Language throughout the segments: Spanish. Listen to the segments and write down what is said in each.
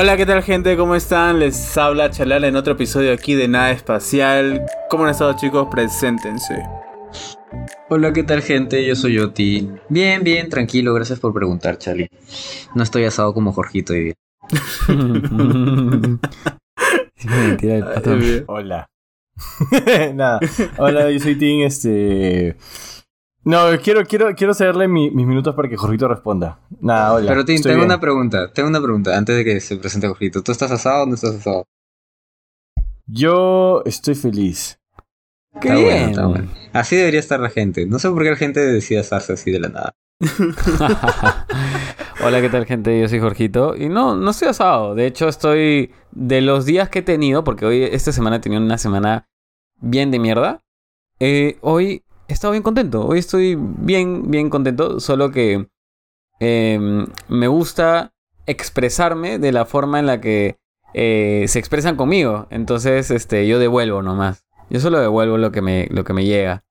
Hola, ¿qué tal gente? ¿Cómo están? Les habla Chalala en otro episodio aquí de Nada Espacial. ¿Cómo han estado chicos? Preséntense. Hola, ¿qué tal gente? Yo soy Oti. Bien, bien, tranquilo, gracias por preguntar, Charlie. No estoy asado como Jorgito hoy día. mentira el patrón. Hola. Nada. Hola, yo soy Tim, este... No, quiero, quiero, quiero cederle mi- mis minutos para que Jorgito responda. Nada, hola. Pero Tim, tengo bien. una pregunta, tengo una pregunta antes de que se presente Jorgito. ¿Tú estás asado o no estás asado? Yo estoy feliz. ¡Qué Está bueno, bien! está bueno. Así debería estar la gente. No sé por qué la gente decide asarse así de la nada. Hola, ¿qué tal, gente? Yo soy Jorgito. Y no, no estoy asado. De hecho, estoy. De los días que he tenido, porque hoy, esta semana he tenido una semana bien de mierda. eh, hoy he estado bien contento. Hoy estoy bien, bien contento. Solo que. eh, me gusta expresarme de la forma en la que eh, se expresan conmigo. Entonces, este, yo devuelvo nomás. Yo solo devuelvo lo que me, lo que me llega.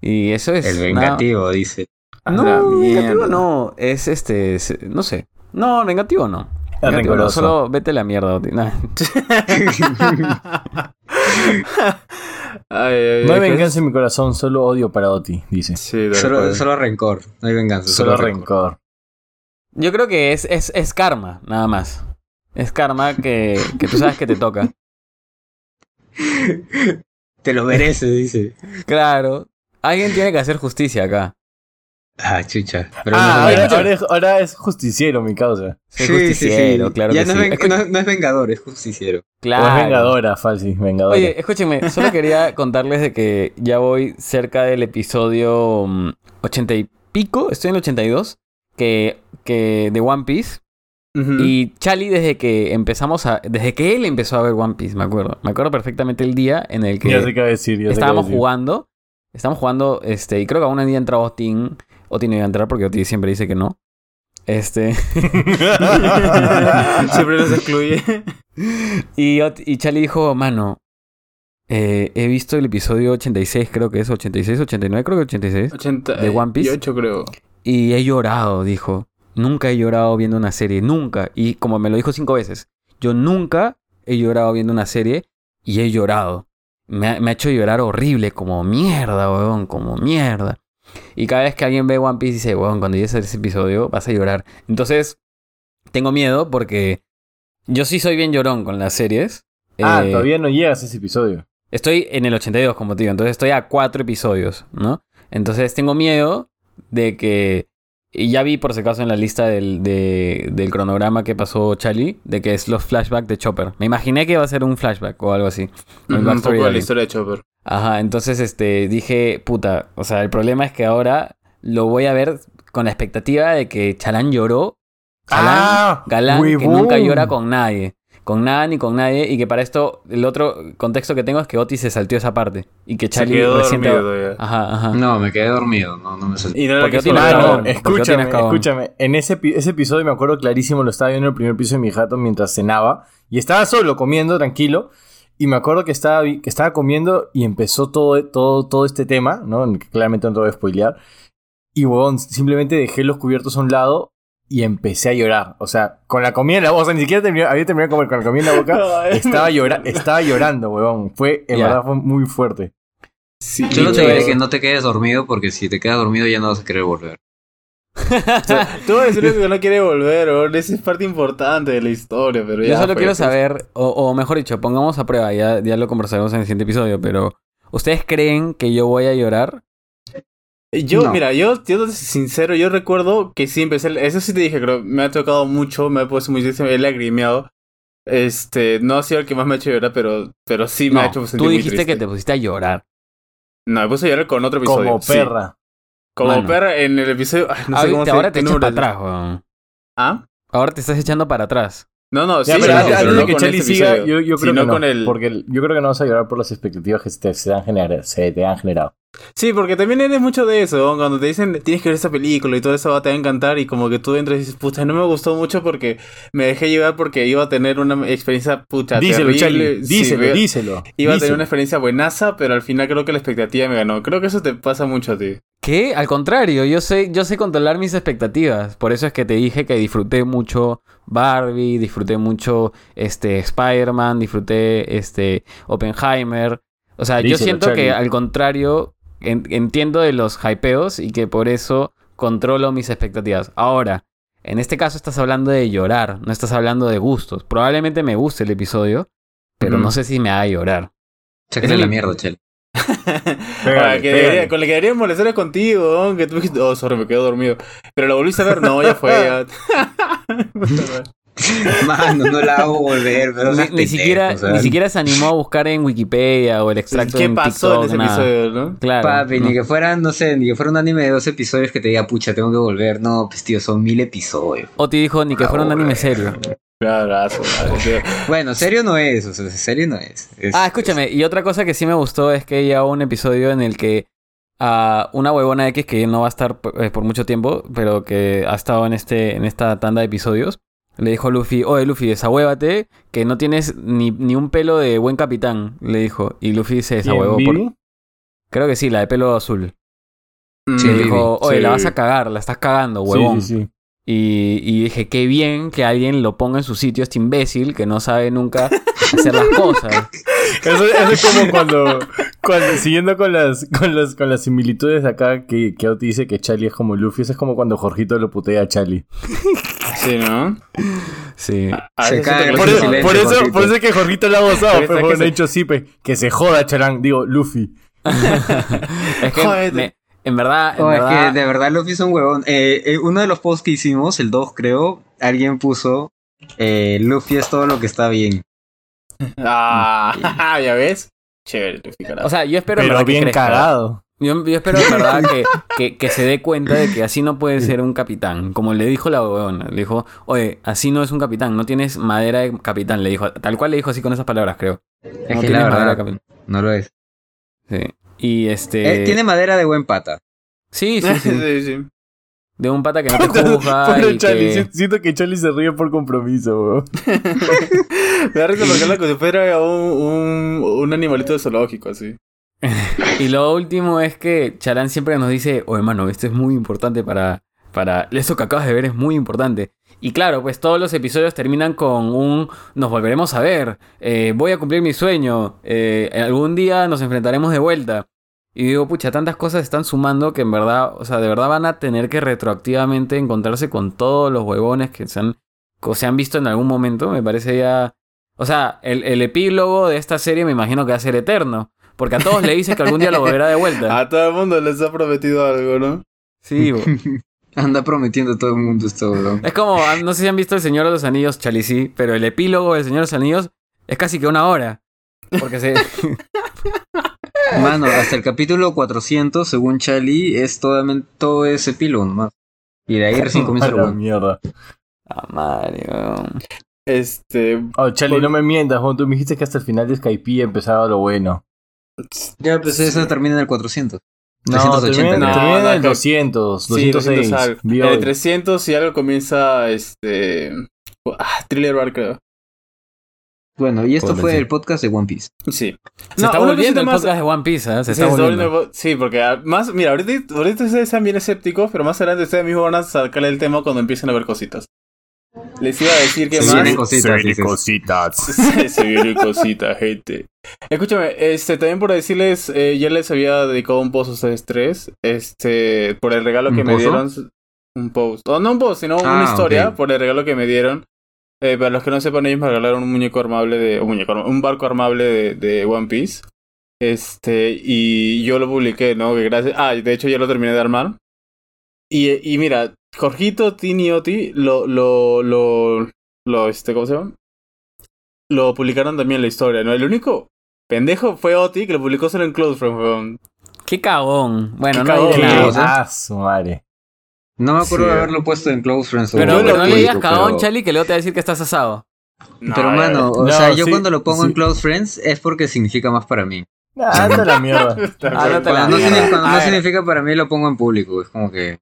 Y eso es. El nada- vengativo, dice. A la no, mierda. no. Es este. es- no sé. No, negativo no. No, rencoroso. Solo vete a la mierda, Oti. Nah. Ay, ay, No hay ay, venganza en mi corazón, solo odio para Oti, dice. Sí, solo rencor, no hay venganza. Solo rencor. Yo creo que es, es, es karma, nada más. Es karma que, que tú sabes que te toca. Te lo mereces, dice. Claro. Alguien tiene que hacer justicia acá. Ah, chucha. Pero Ah, no ahora, es ahora es, ahora es justiciero mi causa. Soy justiciero, claro ya que no, sí. es ven- Escucha- no- no es vengador, es justiciero. Claro. O es vengadora, Falsi, vengadora. Oye, escúchenme, solo quería contarles de que ya voy cerca del episodio mm, 80 y pico, estoy en el 82, que, que de One Piece. Y Charlie desde que empezamos a... Desde que él empezó a ver One Piece, me acuerdo. Me acuerdo perfectamente el día en el que ya sé qué decir, ya sé estábamos decir. jugando. Estábamos jugando, este, y creo que aún un día entraba Otin no iba a entrar porque Otin siempre dice que no. Este... Siempre los excluye. y, Ot- y Charlie dijo, mano, eh, he visto el episodio 86, creo que es 86, 89, creo que 86. 80 ¿De One Piece? y 8 creo. Y he llorado, dijo. Nunca he llorado viendo una serie, nunca. Y como me lo dijo cinco veces, yo nunca he llorado viendo una serie y he llorado. Me ha, me ha hecho llorar horrible, como mierda, weón, como mierda. Y cada vez que alguien ve One Piece dice, weón, cuando llegues a ese episodio vas a llorar. Entonces, tengo miedo porque yo sí soy bien llorón con las series. Ah, Eh, todavía no llegas a ese episodio. Estoy en el 82, como te digo, entonces estoy a cuatro episodios, ¿no? Entonces tengo miedo de que... Y ya vi por si acaso en la lista del, de- del cronograma que pasó Charlie, de que es los flashbacks de Chopper. Me imaginé que iba a ser un flashback o algo así. Un poco de la historia de Chopper. Ajá, entonces este dije, puta, o sea, el problema es que ahora lo voy a ver con la expectativa de que Chalán lloró. Chalán, Ah, galán, que nunca llora con nadie. Con nada ni con nadie. Y que para esto, el otro contexto que tengo es que Otis se salteó esa parte. Y que Se Charlie quedó recién dormido. Ajá, ajá. No, me quedé dormido, no, no me salí. Y no la Porque porque escúchame, escúchame. En ese episodio me acuerdo clarísimo, lo estaba viendo en el primer piso de mi jato mientras cenaba. Y estaba solo, comiendo, tranquilo. Y me acuerdo que estaba, que estaba comiendo y empezó todo, todo, todo este tema, ¿no? En que Claramente no te voy a spoilear. Y, huevón, simplemente dejé los cubiertos a un lado y empecé a llorar. O sea, con la comida en la boca, o sea, ni siquiera terminé- había terminado de comer con la comida en la boca. estaba, llora estaba llorando, huevón. Fue, en Ya. verdad, fue muy fuerte. Sí, Yo no te diré que no te quedes dormido porque si te quedas dormido ya no vas a querer volver. Tú vas a decir que no quiere volver, weón. Esa es parte importante de la historia, pero ya. Yo solo quiero pues. saber, o, o mejor dicho, pongamos a prueba, ya, ya lo conversaremos en el siguiente episodio, pero ¿ustedes creen que yo voy a llorar? Yo, No. mira, yo, siendo sincero, yo recuerdo que sí empecé. Eso sí te dije, creo. Me ha tocado mucho, me ha puesto muy triste, me he lagrimeado. Este, no ha sido el que más me ha hecho llorar, pero, pero sí me No, ha hecho sentir tú muy dijiste triste. que te pusiste a llorar. No, me puse a llorar con otro episodio. Como sí. Como Mano. perra en el episodio. ay, no sé Ahorita- cómo se ahora te echas para atrás, weón. ¿Ah? Ahora te estás echando para atrás. No, no, sí, Ya, pero pero, antes, pero antes no de que con Charlie este siga, episodio, yo, yo creo sino que no, con el... porque el- yo creo que no vas a llorar por las expectativas que se te, se te han generado, se te han generado. Sí, porque también eres mucho de eso, ¿no? cuando te dicen tienes que ver esta película y todo eso va, te va a encantar y como que tú entras y dices, puta, no me gustó mucho porque me dejé llevar porque iba a tener una experiencia puta díselo. Charlie, Sí, díselo, ve- díselo. Iba a tener una experiencia buenaza, pero al final creo que la expectativa me ganó. Creo que eso te pasa mucho a ti. ¿Qué? Al contrario, yo sé, yo sé controlar mis expectativas. Por eso es que te dije que disfruté mucho Barbie, disfruté mucho este Spider-Man, disfruté este Oppenheimer. O sea, yo siento que al contrario, entiendo de los hypeos y que por eso controlo mis expectativas. Ahora, en este caso estás hablando de llorar, no estás hablando de gustos. Probablemente me guste el episodio, pero no sé si me haga llorar. Sácale Es la mierda, Chel. Ah, que pégale. debería- con la que debería molestar es contigo, ¿no? que tú dijiste, oh, sorry, me quedo dormido. Pero lo volviste a ver, no, ya fue, ya. Mano, no la hago volver, pero Ni, siquiera, o sea, ni siquiera se animó a buscar en Wikipedia o el extracto ¿Qué en pasó TikTok, en ese nada. episodio, no? Claro. Papi, no. ni que fuera, no sé, ni que fuera un anime de dos episodios que te diga, pucha, tengo que volver. No, pues tío, son mil episodios. Oti dijo ni que fuera un anime serio. Bueno, serio no es, o sea, serio no es. Es- Ah, escúchame, y otra cosa que sí me gustó es que ya hubo un episodio en el que a una huevona X que no va a estar eh, por mucho tiempo, pero que ha estado en este en esta tanda de episodios, le dijo a Luffy, oye Luffy, desahuévate, que no tienes ni, ni un pelo de buen capitán, le dijo. Y Luffy se ¿Quién, desahuevó. por-? Creo que sí, la de pelo azul. Mm, Sí, le dijo, oye, Sí, la vas a cagar, la estás cagando, Sí, huevón. sí, sí. Y, y dije, qué bien que alguien lo ponga en su sitio, este imbécil que no sabe nunca hacer las cosas. Eso, eso es como cuando, cuando siguiendo con las, con las, con las similitudes acá que, que Oti dice que Charlie es como Luffy, eso es como cuando Jorgito lo putea a Charlie. Sí, ¿no? Sí. A Se veces cae siento el que- Por, eso, silencio, por, eso, Jorgito. por eso es que Jorgito lo ha gozado, Pero bueno, se- dicho Sipe, que se joda, Charán, digo, Luffy. Es que me- en verdad, en Oh, es que de verdad Luffy es un huevón. Eh, eh, uno de los posts que hicimos, el 2 creo, alguien puso eh, Luffy es todo lo que está bien. Ah, ya ves. Chévere, Luffy, carajo. o sea, yo espero Pero que bien cagado. Yo, yo espero en verdad que, que, que se dé cuenta de que así no puede ser un capitán. Como le dijo la huevona. Le dijo, oye, así no es un capitán, no tienes madera de capitán. Le dijo, tal cual le dijo así con esas palabras, creo. Es no que la tienes madera de capitán. no lo es. Sí. Y este. Eh, tiene madera de buen pata. Sí, sí, sí. sí, sí. De un pata que no te juzga. Pobre y Charlie, que- si- siento que Charlie se ríe por compromiso, weón. Me da risa porque habla como si fuera un, un, un animalito de zoológico, así. Y lo último es que Charán siempre nos dice, oh hermano, esto es muy importante para, para... Eso que acabas de ver es muy importante. Y claro, pues todos los episodios terminan con un nos volveremos a ver, eh, voy a cumplir mi sueño, eh, algún día nos enfrentaremos de vuelta. Y digo, pucha, tantas cosas están sumando que en verdad, o sea, de verdad van a tener que retroactivamente encontrarse con todos los huevones que se han, que se han visto en algún momento. Me parece ya... O sea, el, el epílogo de esta serie me imagino que va a ser eterno. Porque a todos le dice que algún día lo volverá de vuelta. A todo el mundo les ha prometido algo, ¿no? Sí, bo. Anda prometiendo a todo el mundo esto, weón. es como, ah, no sé si han visto El Señor de los Anillos, Chalisí, pero el epílogo del Señor de los Anillos es casi que una hora. Porque se... Mano, hasta el capítulo 400, según Charlie, es todo, todo ese epílogo nomás. Y de ahí recién comienza la bueno. mierda. Ah, madre, weón. Este. Oh, Charlie, no me mientas, weón. Tú me dijiste que hasta el final de Skype empezaba lo bueno. Ya, pues eso termina en el 400. No, 380, termina, termina en el no, 200, Sí, 206. 200 algo. el 300 y algo comienza este. Ah, Thriller Bar, creo. Bueno, y esto fue el podcast de One Piece. Sí. Se está volviendo el más- podcast de One Piece, ¿eh? Se Sí, está se volviendo. volviendo- sí, porque además, mira, ahorita, ahorita ustedes están bien escépticos, pero más adelante ustedes mismos van a sacarle el tema cuando empiecen a ver cositas. Les iba a decir que Se más. vienen cositas, vienen dices. cositas. se, se viene cosita, gente. Escúchame, este, también por decirles, eh, ya les había dedicado un post a ustedes tres, este, por el regalo ¿Un que me pozo? dieron. Un post. O no un post, sino una Ah, historia por el regalo que me dieron. Eh, para los que no sepan, ellos me regalaron un muñeco armable de. Un muñeco arma- un barco armable de, de One Piece. Este, y yo lo publiqué, ¿no? Que gracias. Ah, de hecho ya lo terminé de armar. Y, y mira, Jorgito, Tini y Oti lo, lo, lo, lo, este, ¿cómo se llama? Lo publicaron también la historia, ¿no? El único pendejo fue Oti que lo publicó solo en Close weón. Qué cagón. Bueno, Qué no cagón, diré ¿qué nada. Ah, su madre. No me acuerdo Sí. de haberlo puesto en Close Friends. Pero, no le digas cagón, pero- Charlie, que luego te va a decir que estás asado. No, Pero ya, mano, o No, sea, yo sí, cuando lo pongo sí. en Close Friends es porque significa más para mí. Ah, anda la mierda. Está Ah, la Cuando, no, mierda. significa, cuando no significa para mí lo pongo en público. Es como que... ¿eh?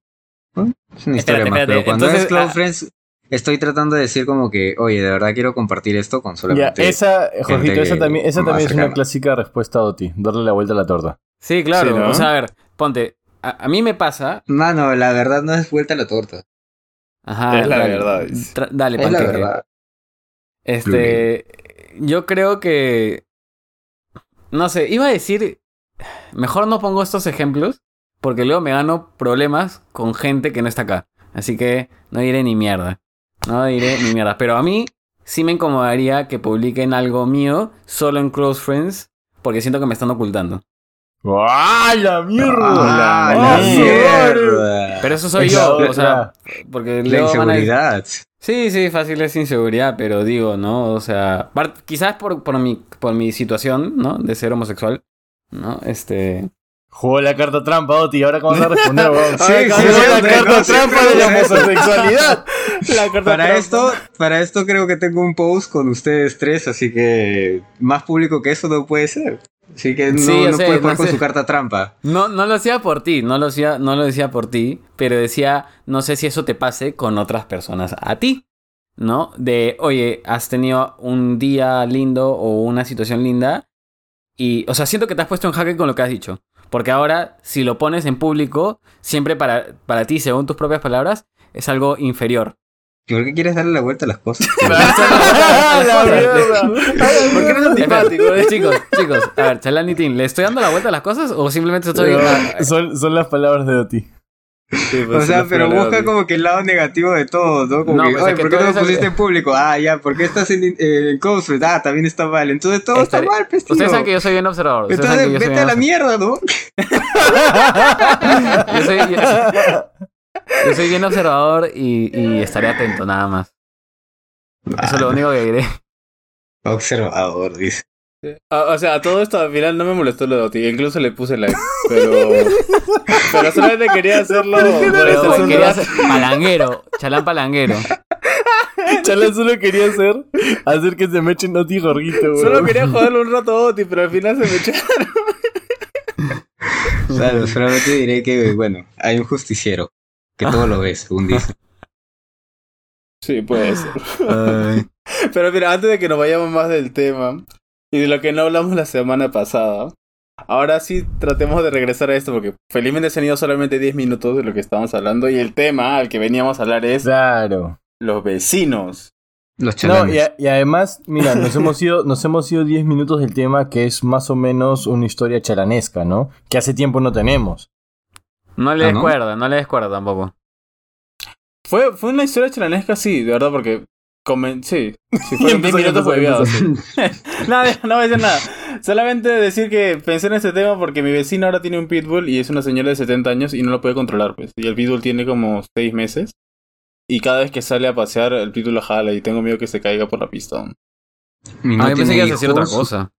Es una historia Espérate, más. espérate, Pero cuando entonces, es Close ah- Friends, estoy tratando de decir como que, oye, de verdad quiero compartir esto con Ya, solamente... esa, Jorgito, esa también, esa también es una clásica respuesta a Oti. Darle la vuelta a la torta. Sí, claro. Sí, ¿no? O sea, a ver, ponte. A, a mí me pasa. Mano, la verdad no es vuelta a la torta. Ajá, Es la dale, verdad, tra- dale, Es la verdad. Este, yo creo que, no sé, iba a decir, mejor no pongo estos ejemplos, porque luego me gano problemas con gente que no está acá. Así que no diré ni mierda. No diré ni mierda. Pero a mí sí me incomodaría que publiquen algo mío solo en Close Friends, porque siento que me están ocultando. ¡Ah, la mierda! Ah, ¡Ah, la mierda. Pero eso soy yo, o sea, porque La inseguridad. Sí, sí, fácil es inseguridad, pero digo, ¿no? O sea, quizás por, por, mi, por mi situación, ¿no? De ser homosexual, ¿no? Este... Jugó la carta trampa, Oti. ¿Ahora cómo vas a responder, weón? Sí, la carta trampa de la homosexualidad. La carta Para trampa. esto, para esto creo que tengo un post con ustedes tres, así que más público que eso no puede ser. Así que no, Sí, no puede no jugar con sé. su carta trampa. No, no lo hacía por ti, no lo, hacía, no lo decía por ti, pero decía, no sé si eso te pase con otras personas a ti, ¿no? De, oye, has tenido un día lindo o una situación linda y, o sea, siento que te has puesto en jaque con lo que has dicho. Porque ahora, si lo pones en público, siempre para, para ti, según tus propias palabras, es algo inferior. ¿Por qué quieres darle la vuelta a las cosas? ¿Por qué eres antipático? Eh? chicos, chicos, a ver, Chalanitín, ¿le estoy dando la vuelta a las cosas o simplemente estoy... son, son las palabras de Oti. Sí, O pues, sea, pero busca como que el lado negativo de todo, ¿no? Como No, que, pues, oye, ¿por qué no lo pusiste en público? Ah, ya, ¿por qué estás en, eh, en Friends? Ah, también está mal. Entonces todo está mal, pues, tío. Ustedes saben que yo soy bien observador. Entonces saben que yo soy vete a la observador. mierda, ¿no? Yo soy, yo, yo soy bien observador y, y estaré atento, nada más. Eso es lo único que diré. Observador, dice. Ah, o sea, a todo esto al final no me molestó lo de Oti. Incluso le puse like. Pero. pero solamente quería hacerlo Pero quería ser palanguero, chalán palanguero. Chala solo quería hacer, hacer que se me echen Oti Jorgito, weón. Solo quería joderle un rato a Oti, pero al final se me echaron. Claro, solamente diré que, bueno, hay un justiciero. Que todo lo ve, según dice. Sí, puede ser. Pero mira, antes de que nos vayamos más del tema y de lo que no hablamos la semana pasada, ahora sí tratemos de regresar a esto porque felizmente se han ido solamente 10 minutos de lo que estábamos hablando y el tema al que veníamos a hablar es Claro. los vecinos. Los No, chalanes. y, a- y además, mira, nos hemos ido, nos hemos ido 10 minutos del tema que es más o menos una historia chalanesca, ¿no? Que hace tiempo no tenemos. No le Ah, des ¿no? le des cuerda tampoco. Fue, fue una historia chalanesca, sí, de verdad, porque... comen- sí, sí, fueron 10 empezó, minutos empezó. no, no voy a decir nada. Solamente decir que pensé en este tema porque mi vecino ahora tiene un pitbull y es una señora de 70 años y no lo puede controlar, pues. Y el pitbull tiene como 6 meses. Y cada vez que sale a pasear, el pitbull lo jala y tengo miedo que se caiga por la pista. No Ah, yo pensé que ibas a decir otra cosa.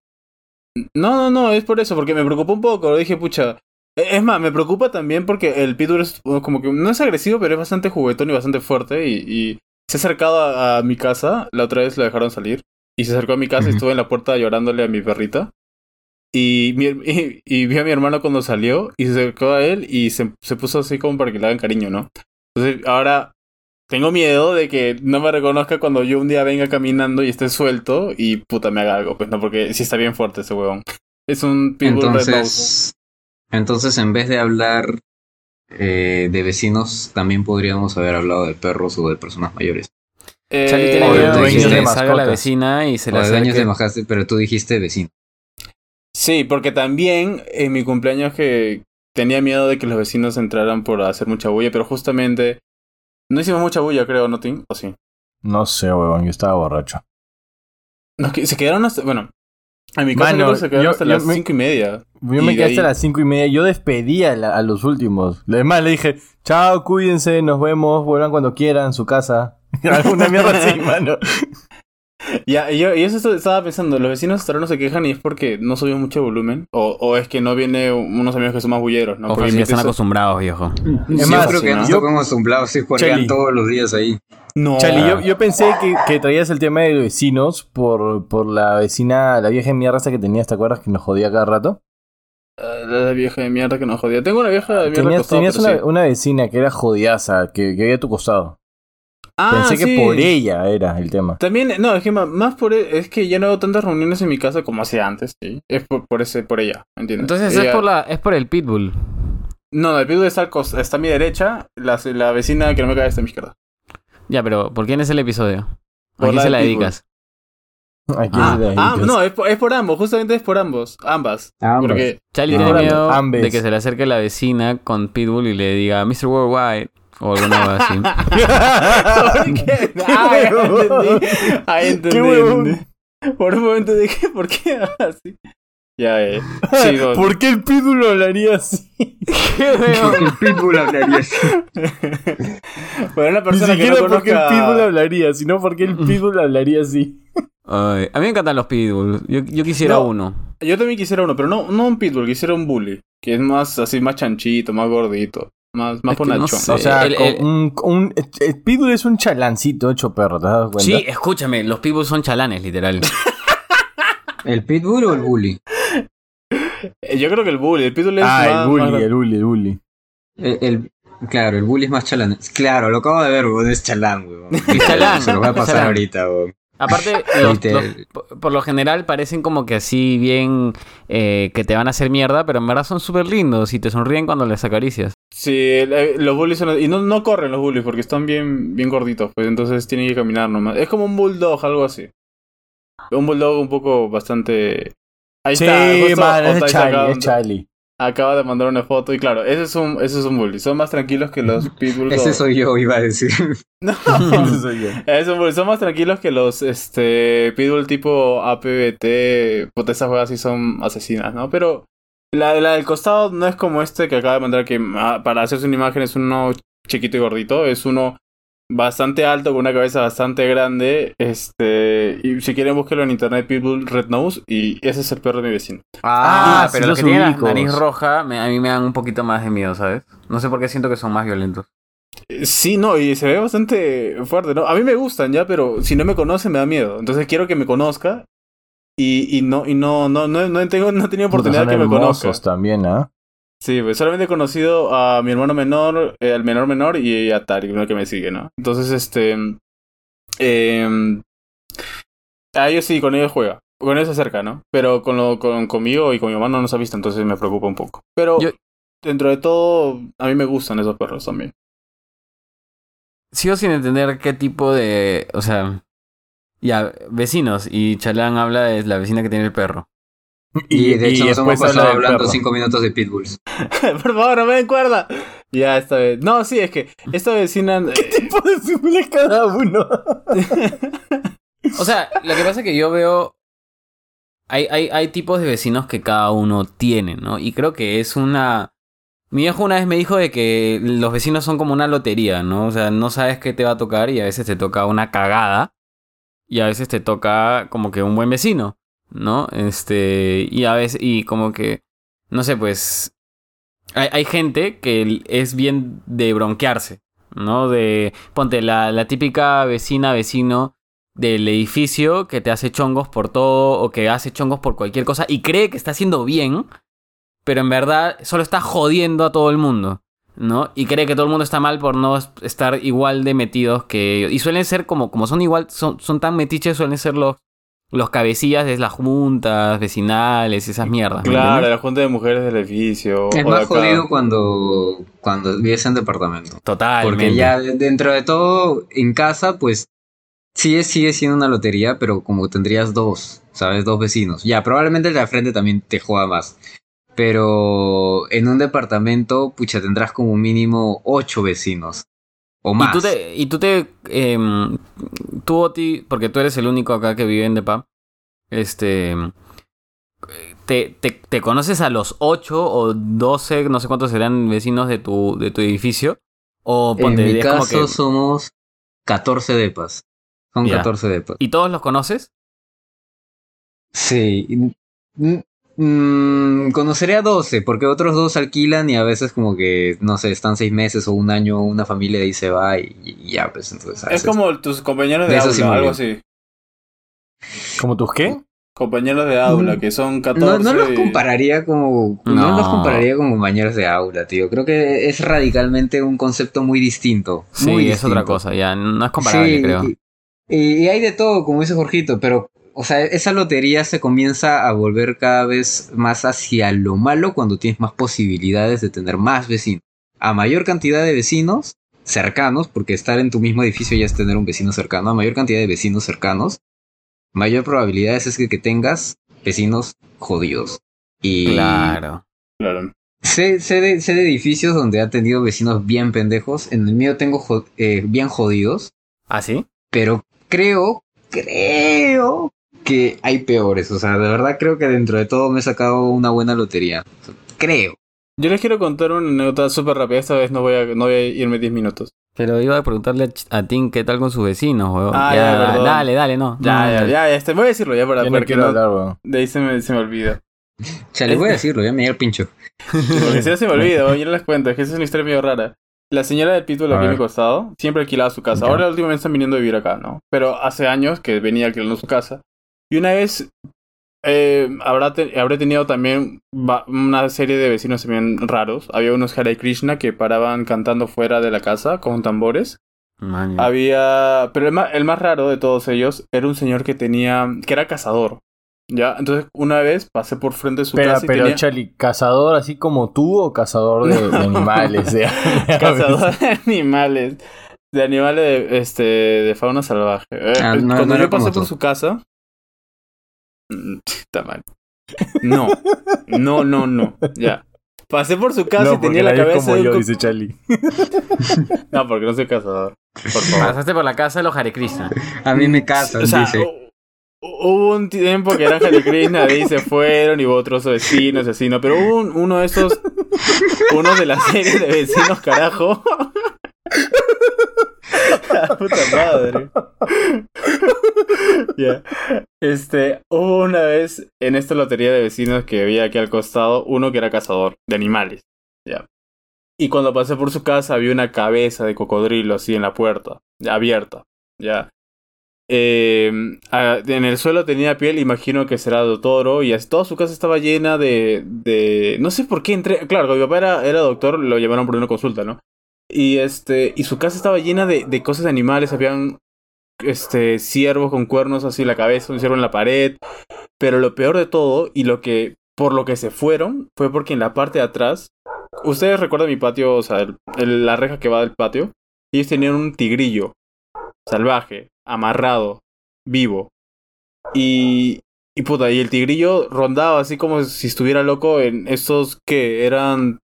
No, no, no, es por eso, porque me preocupó un poco. Dije, pucha. E- Es más, me preocupa también porque el pitbull es como que no es agresivo, pero es bastante juguetón y bastante fuerte. Y, y se ha acercado a, a mi casa. La otra vez lo dejaron salir. Y se acercó a mi casa y estuve en la puerta llorándole a mi perrita. Y, mi, y, y vi a mi hermano cuando salió y se acercó a él y se, se puso así como para que le hagan cariño, ¿no? Entonces ahora tengo miedo de que no me reconozca cuando yo un día venga caminando y esté suelto y puta me haga algo, pues no, porque sí está bien fuerte ese huevón. Es un pitbull red nose. Entonces, entonces, en vez de hablar eh, de vecinos, también podríamos haber hablado de perros o de personas mayores. Eh, Charlie tiene de miedo de dueños que de le salga la vecina y se o le de majaste, pero tú dijiste vecino. Sí, porque también en mi cumpleaños que tenía miedo de que los vecinos entraran por hacer mucha bulla, pero justamente no hicimos mucha bulla, creo, ¿no, Tim? ¿O sí? No sé, weón, yo estaba borracho. Se quedaron hasta... Bueno, en mi casa Mano, se quedaron hasta yo las me- cinco y media. Yo Y me quedé hasta ahí- las cinco y media. Yo despedí a, la- a los últimos. Además, le dije, chao, cuídense, nos vemos, vuelvan cuando quieran, su casa. Alguna mierda así, mano. Ya, yo, y eso estaba pensando, los vecinos hasta ahora no se quejan y es porque no subimos mucho volumen, o, o es que no viene unos amigos que son más bulleros, ¿no? O Porque mi están acostumbrados, viejo. Es yo más, creo que ¿no? no yo- estamos acostumbrados, sí, juegan todos los días ahí. No. Chali, yo, yo pensé que, que traías el tema de los vecinos por, por la vecina, la vieja de mierda esa que tenías, ¿te acuerdas? Que nos jodía cada rato. Ah, La vieja de mierda que nos jodía. Tengo una vieja de mierda Tenías, acostada, tenías una, sí. una vecina que era jodiaza, que, que había a tu costado. Ah, pensé que por ella era el tema. También, no, es que más por e- es que ya no hago tantas reuniones en mi casa como hacía antes, sí. Es por, por ese, por ella, ¿entiendes? Entonces Ella- es por la, es por el pitbull. No, no, el pitbull está, está a mi derecha, la, la vecina que no me cae está a mi izquierda. Ya, pero ¿por quién es el episodio? ¿A Por quién la se de la Pitbull. dedicas? ¿A quién Ah, se la ah, dedicas? no, es por, es por ambos, justamente es por ambos, ambas. Ambas. Porque Charlie Ah, tiene miedo ambas. de que se le acerque la vecina con Pitbull y le diga Mr. Worldwide o alguna cosa así. ¿Por qué? Ah, entendí. Ahí entendí. Qué. Por un momento dije, ¿por qué así? Ya, eh. Sí, no. ¿Por qué el pitbull hablaría así? Porque el pitbull hablaría así. Pero una Ni persona que no siquiera porque el conozca... pitbull hablaría, sino porque el pitbull hablaría así. Ay, a mí me encantan los Pitbull. Yo, yo quisiera No. uno. Yo también quisiera uno, pero no, no un pitbull, quisiera un bully. Que es más así, más chanchito, más gordito. Más, más Es no sé. O sea, el- un, un- el pitbull es un chalancito hecho perro, ¿te has dado cuenta? Sí, escúchame, los Pitbull son chalanes, literal. ¿El pitbull o el bully? Eh, Yo creo que el bully, el pitbull es Ah, más... el más- bully, el bully, el bully. El, el- claro, el bully es más chalán. Claro, lo acabo de ver, weón. Es chalán, weón. chalán, Se lo voy a es pasar chalán. ahorita, weón. Aparte, los- Literal. los- por- lo general parecen como que así bien eh, que te van a hacer mierda, pero en verdad son súper lindos y te sonríen cuando les acaricias. Sí, eh, los bullies son... Y no, no corren los bullies porque están bien, bien gorditos, pues entonces tienen que caminar nomás. Es como un bulldog, algo así. Un bulldog un poco bastante... Ahí Sí, está, justo man, es Charlie, es Charlie. Acaba de mandar una foto y claro, ese es un, ese es un bully. Son más tranquilos que los pitbulls. Ese soy yo, iba a decir. No, Ese soy yo. es un bully. Son más tranquilos que los este pitbull tipo APBT. Puta, esas juegas sí son asesinas, ¿no? Pero la, la del costado no es como este que acaba de mandar que ah, para hacerse una imagen es uno chiquito y gordito. Es uno bastante alto con una cabeza bastante grande. Este y si quieren búsquenlo en internet Pitbull Red Nose y ese es el perro de mi vecino. Ah, sí pero los los que tienen la nariz roja me- a mí me dan un poquito más de miedo, ¿sabes? No sé por qué siento que son más violentos. Eh, Sí, no, y se ve bastante fuerte, ¿no? A mí me gustan ya, pero si no me conoce me da miedo. Entonces quiero que me conozca y, y no y no no no no tengo no he tenido oportunidad son que me conozca. también, ¿ah? Sí, pues solamente he conocido a mi hermano menor, eh, al menor menor y a Tari, uno que me sigue, ¿no? Entonces, este eh, a ellos sí, con ellos juega. Con ellos se acerca, ¿no? Pero con lo con conmigo y con mi hermano no nos ha visto, entonces me preocupa un poco. Pero Yo- dentro de todo a mí me gustan esos perros también. Sigo sin entender qué tipo de. O sea. Ya, vecinos. Y Chalán habla de la vecina que tiene el perro. Y, de hecho nos hemos pasado hablando perro. cinco minutos de pitbulls. Por favor, no me den cuerda. Ya, esta vez. No, sí, es que esta vecina. eh, ¿Qué tipo de es cada uno? O sea, lo que pasa es que yo veo. Hay, hay, hay tipos de vecinos que cada uno tiene, ¿no? Y creo que es una. Mi viejo una vez me dijo de que los vecinos son como una lotería, ¿no? O sea, no sabes qué te va a tocar y a veces te toca una cagada y a veces te toca como que un buen vecino, ¿no? Este, y a veces, y como que, no sé, pues, hay, hay gente que es bien de bronquearse, ¿no? De, ponte, la, la típica vecina, vecino del edificio que te hace chongos por todo o que hace chongos por cualquier cosa y cree que está haciendo bien, pero en verdad solo está jodiendo a todo el mundo, ¿no? Y cree que todo el mundo está mal por no es- estar igual de metidos que ellos. Y suelen ser como, como son igual, son, son tan metiches, suelen ser los, los cabecillas de las juntas vecinales esas mierdas. ¿me Claro, la junta de mujeres del edificio. Es más jodido cuando, cuando vives en departamento. Totalmente. Porque ya de- dentro de todo, en casa, pues sí es- sigue siendo una lotería, pero como tendrías dos, ¿sabes? Dos vecinos. Ya, probablemente el de la frente también te joda más. Pero en un departamento, pucha, tendrás como mínimo ocho vecinos. O más. Y tú te, y tú te, em, tú Oti, porque tú eres el único acá que vive en Depa, este, te, te, te conoces a los 8 o 12, no sé cuántos serán vecinos de tu, de tu edificio, o en ponte, mi es como caso que, somos 14 depas. Son Ya. 14 depas. ¿y todos los conoces? Sí. Mm, conoceré a 12, porque otros dos alquilan y a veces como que, no sé, están seis meses o un año, una familia ahí se va y, y ya, pues entonces... Es como tus compañeros de, aula, sí algo así. ¿Como tus qué? Compañeros de aula, Mm. que son 14. No, no los y- compararía como... No. No. los compararía como compañeros de aula, tío. Creo que es radicalmente un concepto muy distinto. Sí, muy es otra cosa, ya, no es comparable, Sí, creo. Y, y hay de todo, como dice Jorgito, pero o sea, esa lotería se comienza a volver cada vez más hacia lo malo cuando tienes más posibilidades de tener más vecinos. A mayor cantidad de vecinos cercanos, porque estar en tu mismo edificio ya es tener un vecino cercano, a mayor cantidad de vecinos cercanos, mayor probabilidad es que, que tengas vecinos jodidos. Y Claro. Claro. Sé, sé de, sé de edificios donde ha tenido vecinos bien pendejos. En el mío tengo jo- eh, bien jodidos. ¿Ah, sí? Pero creo, creo que hay peores. O sea, de verdad creo que dentro de todo me he sacado una buena lotería. O sea, creo. Yo les quiero contar una anécdota súper rápida. Esta vez no voy a, no voy a irme 10 minutos. Pero iba a preguntarle a, Tim qué tal con sus vecinos, weón. Ah, ya, ya, perdón. dale, dale, no. Ya, no, ya, ya, ya. Este, voy a decirlo ya para porque no- hablar, weón. de ahí se me, se me olvida. Chale, voy a decirlo, ya me dio el pincho. Porque si no se me olvida, yo no les cuento. Es que esa es una historia medio rara. La señora del Pitbull A aquí a mi costado siempre alquilaba su casa. Ya. Ahora últimamente están viniendo a vivir acá, ¿no? Pero hace años que venía alquilando su casa. Y una vez eh, habrá te- habré tenido también una serie de vecinos también raros. Había unos Hare Krishna que paraban cantando fuera de la casa con tambores. Había. Pero el más, el más raro de todos ellos era un señor que tenía. que era cazador. ¿Ya? Entonces, una vez pasé por frente de su Pero, casa y pero tenía. Charlie, ¿cazador así como tú o cazador de, de animales? de- Cazador de animales. De animales de, este, de fauna salvaje. Eh, Ah, no- cuando no yo pasé por tú. su casa. Está mal. No. No, no, no. Ya. Pasé por su casa No, y tenía la cabeza como de un yo, dice Charlie. No, porque no soy cazador. Por favor. Pasaste por la casa de los Hare Krishna. A mí me casan, O sea, dice. hubo un tiempo que eran Hare Krishna, ahí se fueron y hubo otros vecinos y así, ¿no? Pero hubo un- uno de esos, uno de la serie de vecinos, carajo. Puta madre. Ya. Este, hubo una vez en esta lotería de vecinos que había aquí al costado, uno que era cazador de animales. Ya. Y cuando pasé por su casa había una cabeza de cocodrilo así en la puerta, abierta. Ya. Ah, en el suelo tenía piel, imagino que será de toro, y toda su casa estaba llena de, de... No sé por qué entré... Claro, mi papá era, era doctor, lo llamaron por una consulta, ¿no? Y este y su casa estaba llena de, de cosas de animales, habían este ciervos con cuernos así en la cabeza, un ciervo en la pared, pero lo peor de todo y lo que por lo que se fueron fue porque en la parte de atrás, ustedes recuerdan mi patio, o sea, la reja que va del patio, ellos tenían un tigrillo salvaje, amarrado, vivo. Y y puta, y el tigrillo rondaba así como si estuviera loco en estos que eran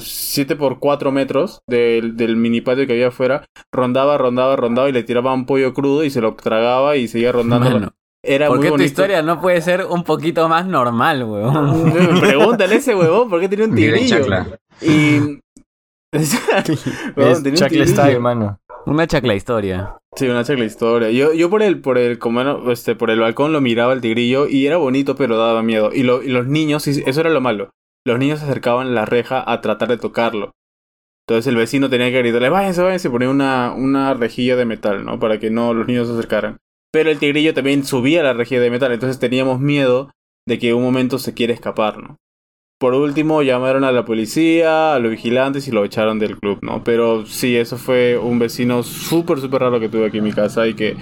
7 por 4 metros del, del mini patio que había afuera, rondaba, rondaba, rondaba y le tiraba un pollo crudo y se lo tragaba y seguía rondando. Mano, Era ¿Por muy qué tu historia no puede ser un poquito más normal, weón? Pregúntale a ese huevón por qué tenía un tigrillo. Chacla. Y. Huevón, Es tenía un Chacle tigrillo. Style, mano. Una chacla historia. Sí, una chacla historia. Yo, yo por el, por el, como este, por el balcón lo miraba el tigrillo y era bonito, pero daba miedo. Y, lo- y los niños, eso era lo malo. Los niños se acercaban a la reja a tratar de tocarlo. Entonces el vecino tenía que gritarle, váyanse, váyanse, y ponía una, una rejilla de metal, ¿no? Para que no los niños se acercaran. Pero el tigrillo también subía la rejilla de metal, entonces teníamos miedo de que en un momento se quiera escapar, ¿no? Por último, llamaron a la policía, a los vigilantes y lo echaron del club, ¿no? Pero sí, eso fue un vecino súper, súper raro que tuve aquí en mi casa y que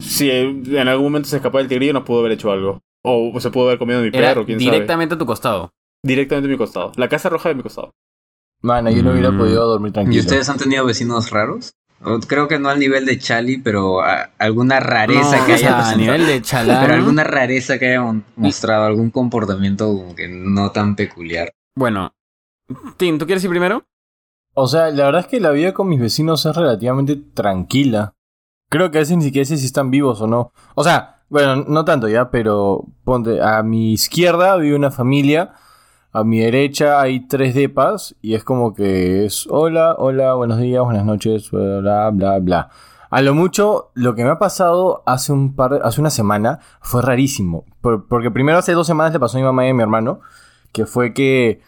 si en algún momento se escapaba el tigrillo nos pudo haber hecho algo. O se pudo haber comido mi Era perro, quién sabe. directamente a tu costado. Directamente a mi costado. La casa roja de mi costado. Mano, yo no hubiera Mm. podido dormir ¿Y tranquilo. ustedes han tenido vecinos raros? O Creo que no al nivel de Chali, pero a- alguna rareza No, que o haya sea, a nivel de chalán. Pero alguna rareza que haya mostrado, algún comportamiento como que no tan peculiar. Bueno. Tim, ¿tú quieres ir primero? O sea, la verdad es que la vida con mis vecinos es relativamente tranquila. Creo que a veces ni siquiera sé si están vivos o no. O sea, bueno, no tanto ya, pero ponte, a mi izquierda vive una familia, a mi derecha hay tres depas y es como que es hola, hola, buenos días, buenas noches, bla, bla, bla. A lo mucho, lo que me ha pasado hace un par, hace una semana fue rarísimo. Por- porque primero hace dos semanas le pasó a mi mamá y a mi hermano, que fue que,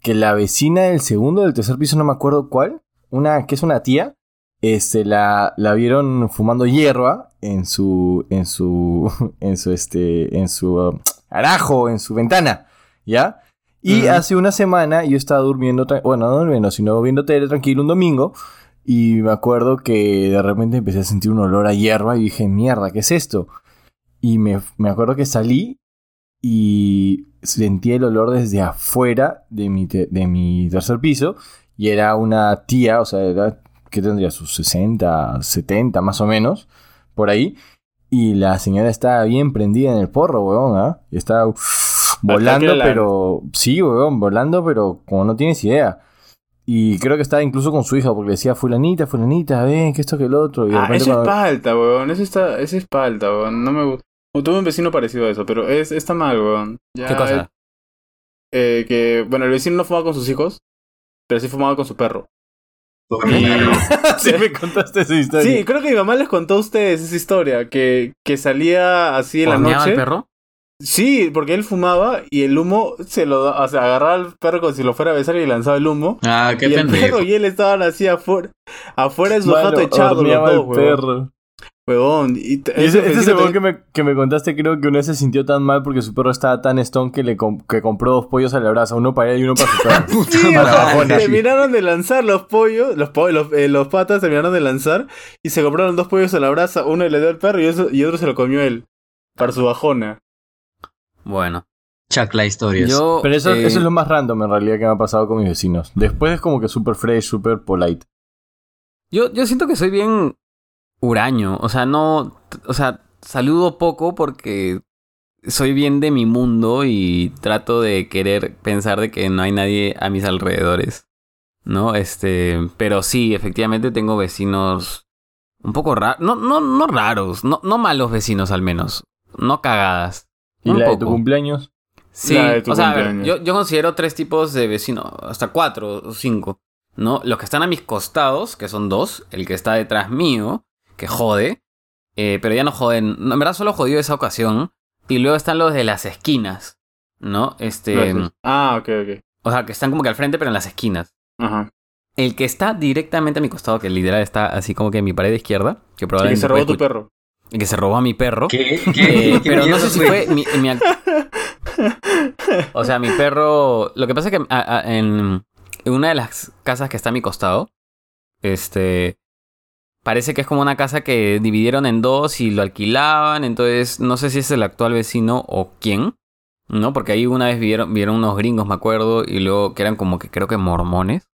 que la vecina del segundo del tercer piso, no me acuerdo cuál, una, que es una tía, este, la, la vieron fumando hierba en su, en su, en su, este, en su um, arajo, en su ventana, ¿ya? Y hace una semana yo estaba durmiendo, bueno, no durmiendo, sino viendo tele tranquilo un domingo, Y me acuerdo que de repente empecé a sentir un olor a hierba y dije, mierda, ¿qué es esto? Y me, me acuerdo que salí y sentí el olor desde afuera de mi, de mi tercer piso y era una tía, o sea, era, ¿qué tendría? Sus 60, 70 más o menos, por ahí. Y la señora estaba bien prendida en el porro, weón, ¿ah? Y Estaba uff, volando, la- pero... Sí, weón, volando, pero como no tienes idea. Y creo que estaba incluso con su hija, porque le decía, fulanita, fulanita, ven, que esto, que el otro. Y de Ah, eso es cuando- palta, weón. Eso está, eso es palta, weón. No me gusta. Tuve un vecino parecido a eso, pero es, está mal, weón. Ya, ¿Qué cosa? eh, que, bueno, el vecino no fumaba con sus hijos, pero sí fumaba con su perro. Y- sí, me contaste esa historia. Sí, creo que mi mamá les contó a ustedes esa historia, que, que salía así en la ¿Horneaba noche. el perro? Sí, porque él fumaba y el humo se lo da, o sea, agarraba al perro como si lo fuera a besar y lanzaba el humo. Ah, qué y el perro y él estaban así afuera, afuera de su jato echado los dos, perro. Huevón, y Y ese, ese es el también- que me, que me contaste, creo que una vez se sintió tan mal porque su perro estaba tan stone que le com- que compró dos pollos a la brasa, uno para él y uno para su perro. Sí, Para terminaron de lanzar los pollos, los, po- los, eh, los patas terminaron de lanzar y se compraron dos pollos a la brasa, uno le dio al perro y, eso, y otro se lo comió él, para su bajona. Bueno. Chacla historias. Yo, Pero eso, eh, eso es lo más random en realidad que me ha pasado con mis vecinos. Después es como que super fresh, super polite. Yo, yo siento que soy bien huraño. O sea, no. O sea, saludo poco porque soy bien de mi mundo y trato de querer pensar de que no hay nadie a mis alrededores. ¿No? Este. Pero sí, efectivamente tengo vecinos un poco raros. No, no, no raros. No, no malos vecinos al menos. No cagadas. ¿Y Un la de poco. tu cumpleaños? Sí, La de tu o sea, a ver, cumpleaños. yo, yo considero tres tipos de vecinos, hasta cuatro o cinco, ¿no? Los que están a mis costados, que son dos, el que está detrás mío, que jode, eh, pero ya no joden, no, en verdad solo jodió esa ocasión, y luego están los de las esquinas, ¿no? Este, Gracias. Ah, ok, ok. o sea, que están como que al frente, pero en las esquinas. Ajá. El que está directamente a mi costado, que literal está así como que en mi pared izquierda, que Y que probablemente se robó tu perro. Que se robó a mi perro. ¿Qué? Eh, ¿Qué? ¿Qué pero no sé si fue mi, O sea, mi perro. Lo que pasa es que a- a- en, una de las casas que está a mi costado, este. Parece que es como una casa que dividieron en dos y lo alquilaban. Entonces, no sé si es el actual vecino o quién. ¿No? Porque ahí una vez vivieron, vivieron unos gringos, me acuerdo. Y luego que eran como que creo que mormones.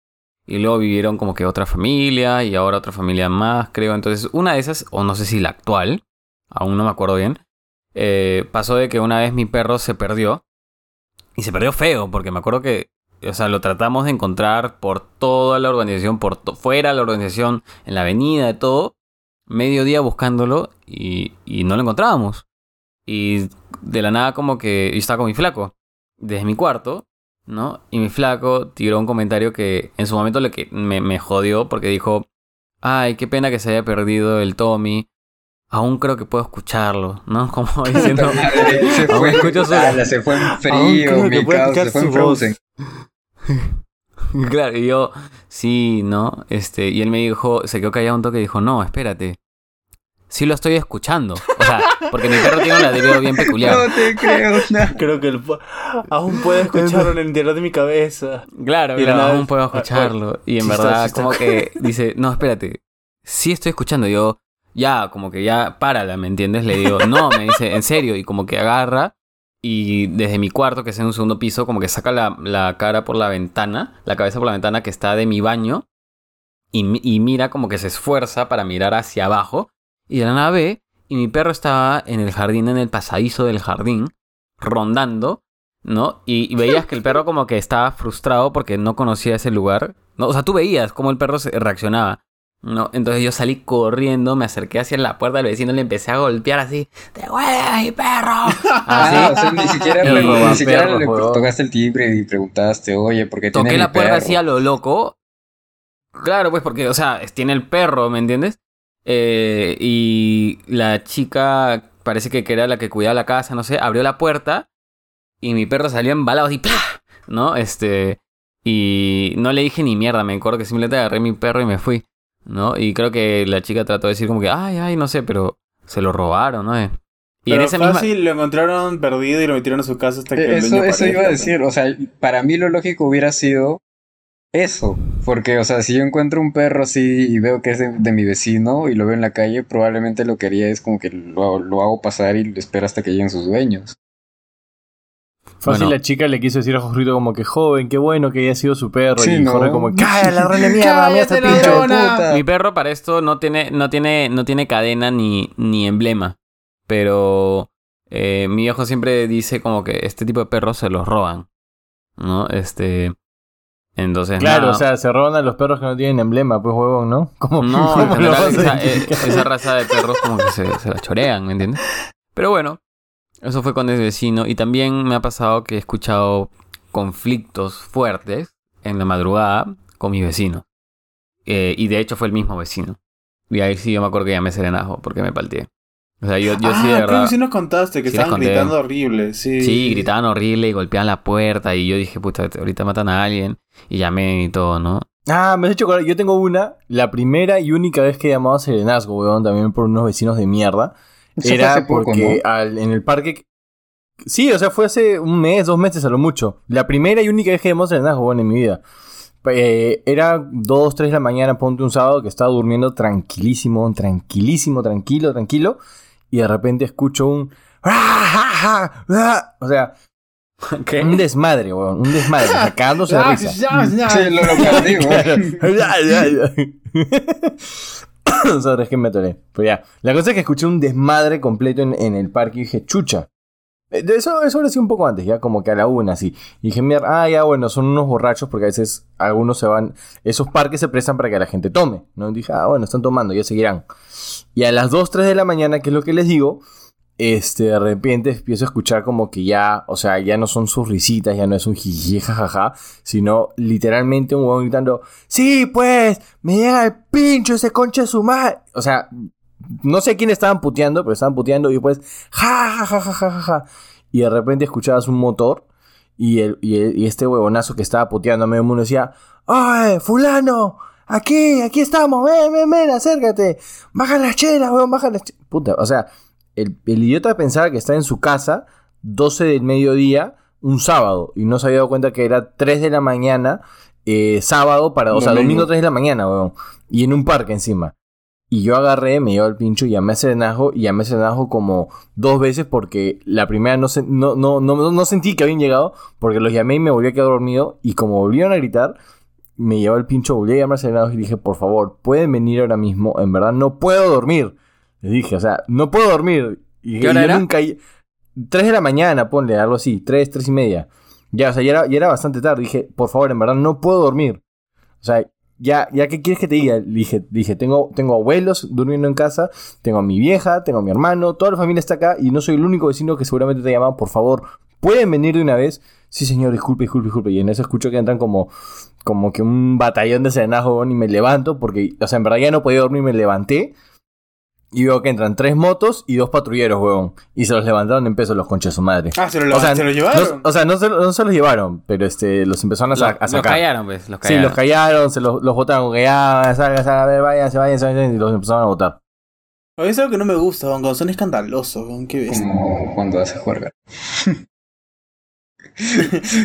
Y luego vivieron como que otra familia. Y ahora otra familia más, creo. Entonces, una de esas, o no sé si la actual. Aún no me acuerdo bien. eh, pasó de que una vez mi perro se perdió. Y se perdió feo, porque me acuerdo que, o sea, lo tratamos de encontrar por toda la organización, por fuera de la organización, en la avenida, de todo. Medio día buscándolo y, y no lo encontrábamos. Y de la nada como que yo estaba con mi flaco, desde mi cuarto, ¿no? Y mi flaco tiró un comentario que en su momento le que me, me jodió porque dijo, ay, qué pena que se haya perdido el Tommy. Aún creo que puedo escucharlo, ¿no? Como diciendo... se Aún fue, escucho su- ala, se fue en frío, mi escuchar se fue en. Frozen. Claro, y yo, sí, ¿no? Este, y él me dijo, se quedó callado un toque y dijo, no, espérate. Sí lo estoy escuchando. O sea, porque mi perro tiene un ladrido bien peculiar. No te creo, no. Creo que el aún puedo escucharlo en el interior de mi cabeza. Claro, Y aún puedo ah, escucharlo. Y en verdad, como que dice, no, espérate. Sí estoy escuchando. Yo, ya, como que ya, párala, ¿me entiendes? Le digo, no, me dice, en serio. Y como que agarra y desde mi cuarto, que es en un segundo piso, como que saca la, la cara por la ventana, la cabeza por la ventana que está de mi baño. Y mira como que se esfuerza para mirar hacia abajo. Y de la nada ve, y mi perro estaba en el jardín, en el pasadizo del jardín, rondando. ¿no? Y, y veías que el perro como que estaba frustrado porque no conocía ese lugar. ¿no? O sea, tú veías cómo el perro se reaccionaba. ¿no? Entonces yo salí corriendo, me acerqué hacia la puerta del vecino le empecé a golpear así. ¡Devuelve mi perro! Ah, o Así. sea, ni siquiera, Y- ni siquiera perro, le tocaste el timbre y preguntaste, oye, ¿por qué tiene Toqué mi la puerta perro? así a lo loco. Claro, pues porque, o sea, tiene el perro, ¿me entiendes? Eh, y la chica, parece que era la que cuidaba la casa, no sé, abrió la puerta y mi perro salió embalado así, ¡plá! ¿no? Este, y no le dije ni mierda, me acuerdo que simplemente agarré mi perro y me fui, ¿no? Y creo que la chica trató de decir como que, ay, ay, no sé, pero se lo robaron, ¿no? Y Pero en esa misma... fácil lo encontraron perdido y lo metieron a su casa hasta que el Eh, Eso, dueño eso iba a decir, o sea, para mí lo lógico hubiera sido eso, Porque, o sea, si yo encuentro un perro así y veo que es de, de mi vecino y lo veo en la calle, probablemente lo que haría es como que lo, lo hago pasar y lo espero hasta que lleguen sus dueños. Fácil Bueno. la chica le quiso decir a Jorrito como que joven, qué bueno que haya sido su perro. Sí, y ¿no? Jorge como, cállate la rana de mierda, mira este Cállate, pinche de ladrona". puta. Mi perro para esto no tiene, no tiene, no tiene cadena ni, ni emblema. Pero eh, mi viejo siempre dice como que este tipo de perros se los roban. ¿No? Este. Entonces. Claro, nada. o sea, se roban a los perros que no tienen emblema, pues huevón, ¿no? ¿Cómo, No, en general, esa, eh, esa raza de perros como que se, se la chorean, ¿me entiendes? Pero bueno, eso fue con el vecino. Y también me ha pasado que he escuchado conflictos fuertes en la madrugada con mi vecino. Eh, y de hecho fue el mismo vecino. Y ahí sí yo me acuerdo que llamé serenajo porque me palteé. O sea, yo, yo ah, sí de creo verdad... que sí nos contaste que Sí estaban conté. gritando horrible. Sí, Sí, gritaban horrible y golpeaban la puerta. Y yo dije, puta, ahorita matan a alguien. Y llamé y todo, ¿no? Ah, me has hecho yo tengo una, la primera y única vez que he llamado a Serenazgo, weón, también por unos vecinos de mierda. Eso fue Era hace poco, porque ¿no? al- en el parque... Sí, o sea, fue hace un mes, dos meses a lo mucho. La primera y única vez que llamamos a Serenazgo, weón, en mi vida. Eh, era dos, tres de la mañana, ponte un sábado, que estaba durmiendo tranquilísimo, tranquilísimo, tranquilo, tranquilo. Y de repente escucho un... O sea, un desmadre, weón, un desmadre, cagándose de risa. ya, ya. Sí, lo. Sorry, es que me atoré. Pero ya. La cosa es que escuché un desmadre completo en, en el parque y dije, chucha. Eh, eso, eso lo hacía un poco antes, ya como que a la una, así. Y dije, mierda, ah, ya, bueno, son unos borrachos porque a veces algunos se van. Esos parques se prestan para que la gente tome, ¿no? Y dije, ah, bueno, están tomando, ya seguirán. Y a las 2, 3 de la mañana, que es lo que les digo, este, de repente empiezo a escuchar como que ya, o sea, ya no son sus risitas, ya no es un jiji, jajaja, sino literalmente un huevón gritando, sí, pues, me llega el pincho ese concha de su madre. O sea, no sé quién estaban puteando, pero estaban puteando y después, ja, ja, ja, ja, ja, ja, ja. Y de repente escuchabas un motor y, el, y, el- y este huevonazo que estaba puteando a medio mundo decía, ¡Ay, fulano! Aquí, aquí estamos, ven, ven, ven, acércate. Baja las chelas, weón, baja las chelas. Puta, o sea, el, el idiota pensaba que está en su casa, 12 del mediodía, un sábado, y no se había dado cuenta que era 3 de la mañana, eh, sábado, para, o sea, Domingo. domingo 3 de la mañana, weón. Y en un parque encima. Y yo agarré, me llevo el pincho y llamé a Serenajo, y llamé a Serenajo como dos veces porque la primera no, se- no, no, no, no sentí que habían llegado, porque los llamé y me volví a quedar dormido, y como volvieron a gritar, me llevó el pincho, volví a llamar a Serenajo y dije, por favor, pueden venir ahora mismo, en verdad no puedo dormir. Les dije, o sea, no puedo dormir. Y ¿Qué hora yo era? nunca... 3 de la mañana, ponle, algo así, 3, 3 y media. Ya, o sea, ya era, ya era bastante tarde. Dije, por favor, en verdad no puedo dormir. O sea, ya, ya ¿qué quieres que te diga? Dije, dije tengo, tengo abuelos durmiendo en casa, tengo a mi vieja, tengo a mi hermano, toda la familia está acá y no soy el único vecino que seguramente te ha llamado, por favor, ¿pueden venir de una vez? Sí, señor, disculpe, disculpe, disculpe. Y en eso escucho que entran como, como que un batallón de serenajo weón, y me levanto porque, o sea, en verdad ya no podía dormir, me levanté. Y veo que entran tres motos y dos patrulleros, huevón. Y se los levantaron en peso los conchas de su madre. Ah, se lo, O sea, se lo no, llevaron. o sea, no se, no se los llevaron, pero este, los empezaron a, sa- Los, a los sacar. callaron, pues. Los Sí, callaron. los callaron, se los, los botaron, que ya, salga, salga, a ver, váyanse, váyanse, váyanse, y los empezaron a botar. Oye, Es algo que no me gusta, weón, cuando son escandalosos, weón, qué bestia. Como cuando hace juerga.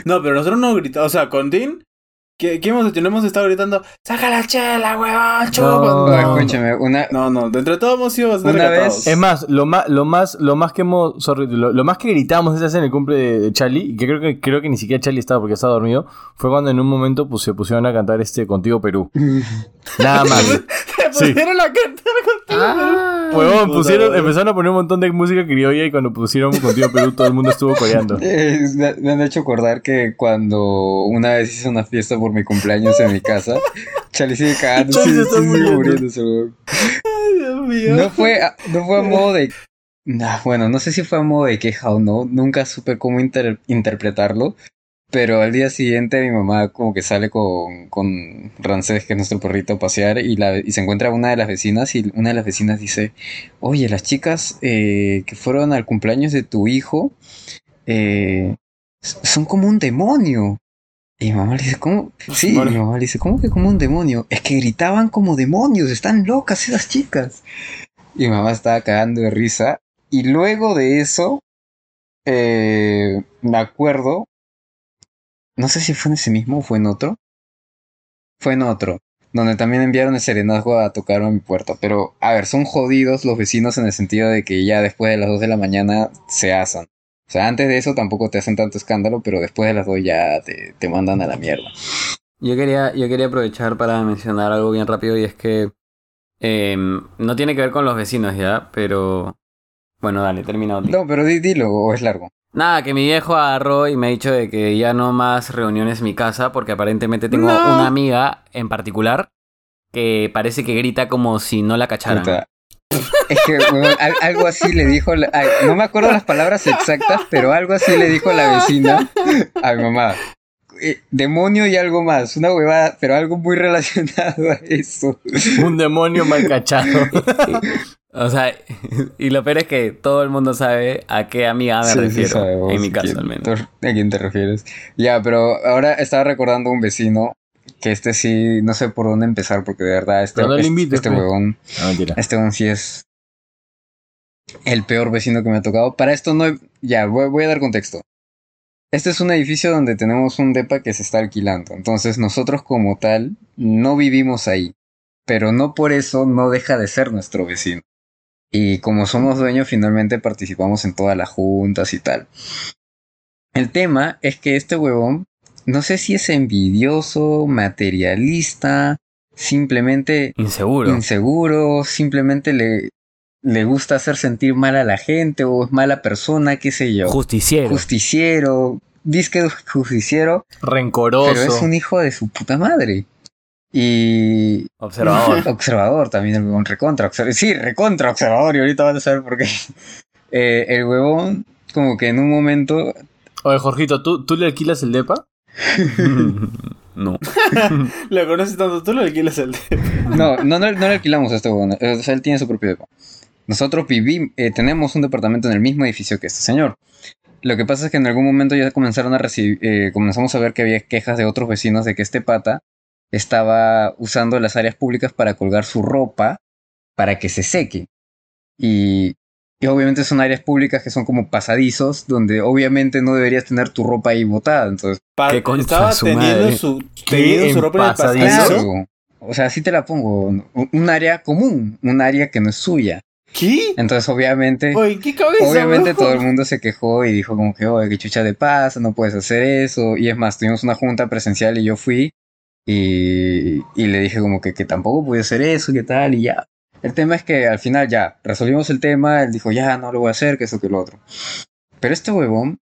No, pero nosotros no gritamos, o sea, con Dean, ¿qué, qué hemos hecho? No hemos estado gritando, ¡saca la chela, chupa". No. No, escúchame, una, no, no, de entre todos hemos sido bastante Una vez- Es más, lo más, lo más, lo más que hemos, sorry, lo, lo más que gritamos esa vez en el cumple de, de Charlie, y que creo que creo que ni siquiera Charlie estaba porque estaba dormido, fue cuando en un momento pues, se pusieron a cantar este Contigo Perú. Nada más. Se Sí. pusieron a cantar contigo. Ah. Huevón, pusieron, empezaron a poner un montón de música criolla y cuando pusieron Contigo Perú todo el mundo estuvo coreando. Eh, me han hecho acordar que cuando una vez hice una fiesta por mi cumpleaños en mi casa, Charlie sigue cagando, sigue, está sigue muriendo. muriéndose, weón. Ay, Dios mío. No fue, a- no fue a modo de... Nah, bueno, no sé si fue a modo de queja o no, nunca supe cómo inter- interpretarlo, pero al día siguiente mi mamá como que sale con, con Rancés, que es nuestro perrito, a pasear y, la, y se encuentra una de las vecinas y una de las vecinas dice, oye, las chicas eh, que fueron al cumpleaños de tu hijo eh, son como un demonio. Y mi mamá le dice, ¿cómo? Sí, mi mamá le dice, ¿cómo que como un demonio? Es que gritaban como demonios, están locas esas chicas. Y mi mamá estaba cagando de risa. Y luego de eso, eh, me acuerdo, no sé si fue en ese mismo o fue en otro, fue en otro, donde también enviaron el serenazgo a tocar a mi puerta. Pero, a ver, son jodidos los vecinos en el sentido de que ya después de las 2 de la mañana se asan. O sea, antes de eso tampoco te hacen tanto escándalo, pero después de las 2 ya te, te mandan a la mierda. Yo quería, yo quería aprovechar para mencionar algo bien rápido y es que em, no tiene que ver con los vecinos ya, pero bueno, dale, termina. No, pero di- dilo, o es largo. Nada, que mi viejo agarró y me ha dicho de que ya no más reuniones en mi casa porque aparentemente tengo No. una amiga en particular que parece que grita como si no la cacharan. Puta. Es que algo así le dijo, la- ay, no me acuerdo las palabras exactas, pero algo así le dijo la vecina a mi mamá. Eh, demonio y algo más, una huevada, pero algo muy relacionado a eso. Un demonio mal cachado. O sea, y lo peor es que todo el mundo sabe a qué amiga me Sí, sí refiero. sabemos en mi caso, quién- al menos. ¿A quién te refieres? Ya, pero ahora estaba recordando a un vecino que este sí, no sé por dónde empezar, porque de verdad este, no este, este pues. huevón, No, mentira. este huevón sí es el peor vecino que me ha tocado. Para esto no, he- ya, voy, voy a dar contexto. Este es un edificio donde tenemos un depa que se está alquilando, entonces nosotros como tal no vivimos ahí, pero no por eso no deja de ser nuestro vecino. Y como somos dueños, finalmente participamos en todas las juntas y tal. El tema es que este huevón, no sé si es envidioso, materialista, simplemente Inseguro. inseguro, simplemente le, le gusta hacer sentir mal a la gente o es mala persona, qué sé yo. Justiciero. Justiciero, disque justiciero, Rencoroso. pero es un hijo de su puta madre. Y Observador. observador también, el huevón recontra observador. Sí, recontra observador, y ahorita van a saber por qué. Eh, el huevón, como que en un momento. Oye, Jorgito, ¿tú, ¿tú le alquilas el depa? no. Lo conoces tanto, tú lo alquilas el No, no, no, no le alquilamos a este huevón. eh, O sea, él tiene su propio depa. Nosotros vivimos, tenemos un departamento en el mismo edificio que este señor. Lo que pasa es que en algún momento ya comenzaron a recibir, eh, comenzamos a ver que había quejas de otros vecinos de que este pata estaba usando las áreas públicas para colgar su ropa para que se seque. Y, y obviamente son áreas públicas que son como pasadizos, donde obviamente no deberías tener tu ropa ahí botada. Entonces, Estaba su teniendo madre. su, ¿Qué teniendo su ropa en el pasadizo. claro. O sea, así te la pongo. Un, un área común, un área que no es suya. ¿Qué? Entonces, obviamente, Oye, ¿qué cabeza? obviamente bro? todo el mundo se quejó y dijo como que, oye, qué chucha de pasa, no puedes hacer eso. Y es más, tuvimos una junta presencial y yo fui y, y le dije como que, que tampoco podía hacer eso, que tal, y ya. El tema es que al final ya, resolvimos el tema, él dijo, ya, no lo voy a hacer, que eso, que lo otro. Pero este huevón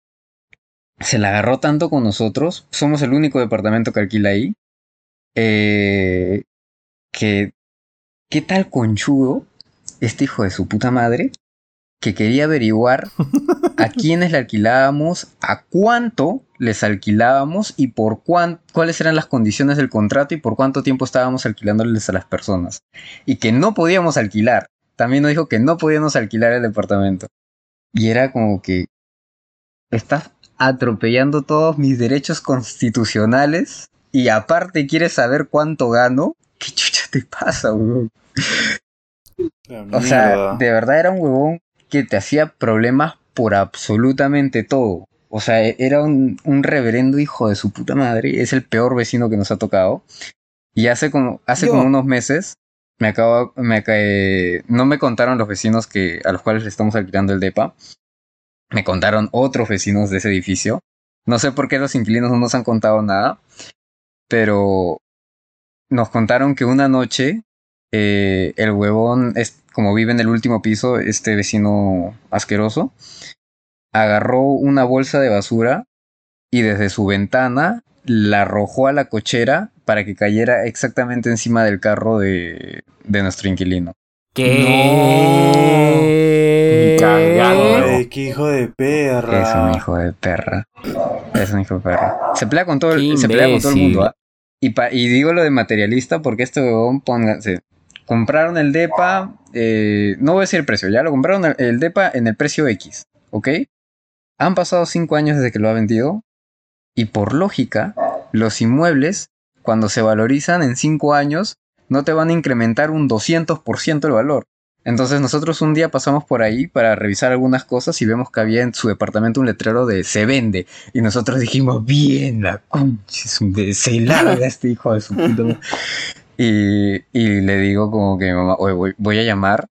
se la agarró tanto con nosotros, somos el único departamento que alquila ahí, eh, que, ¿qué tal conchudo este hijo de su puta madre? que quería averiguar a quiénes le alquilábamos, a cuánto les alquilábamos y por cuán, cuáles eran las condiciones del contrato y por cuánto tiempo estábamos alquilándoles a las personas. Y que no podíamos alquilar. También nos dijo que no podíamos alquilar el departamento. Y era como que estás atropellando todos mis derechos constitucionales y aparte quieres saber cuánto gano. ¿Qué chucha te pasa, weón? La O sea, de verdad era un huevón que te hacía problemas por absolutamente todo. O sea, e- era un, un reverendo hijo de su puta madre. Es el peor vecino que nos ha tocado. Y hace como, hace Yo. como unos meses, me acabo, me cae, no me contaron los vecinos que, a los cuales le estamos alquilando el DEPA. Me contaron otros vecinos de ese edificio. No sé por qué los inquilinos no nos han contado nada. Pero nos contaron que una noche eh, el huevón, es, como vive en el último piso, este vecino asqueroso, agarró una bolsa de basura y desde su ventana la arrojó a la cochera para que cayera exactamente encima del carro de, de nuestro inquilino. ¿Qué? Cagado, ¿no? Ay, qué hijo de perra. Es un hijo de perra. Es un hijo de perra. Se pelea con todo, el- se pelea con todo el mundo. ¿ah? Y, pa- y digo lo de materialista porque este huevón, pónganse. Compraron el DEPA, eh, no voy a decir el precio, ya lo compraron el, el DEPA en el precio X, ¿ok? Han pasado cinco años desde que lo ha vendido y por lógica, los inmuebles, cuando se valorizan en cinco años, no te van a incrementar un 200% el valor. Entonces nosotros un día pasamos por ahí para revisar algunas cosas y vemos que había en su departamento un letrero de se vende. Y nosotros dijimos, bien, la concha, se larga este hijo de su puta madre". Y, y le digo como que mamá, "Oye, voy, voy a llamar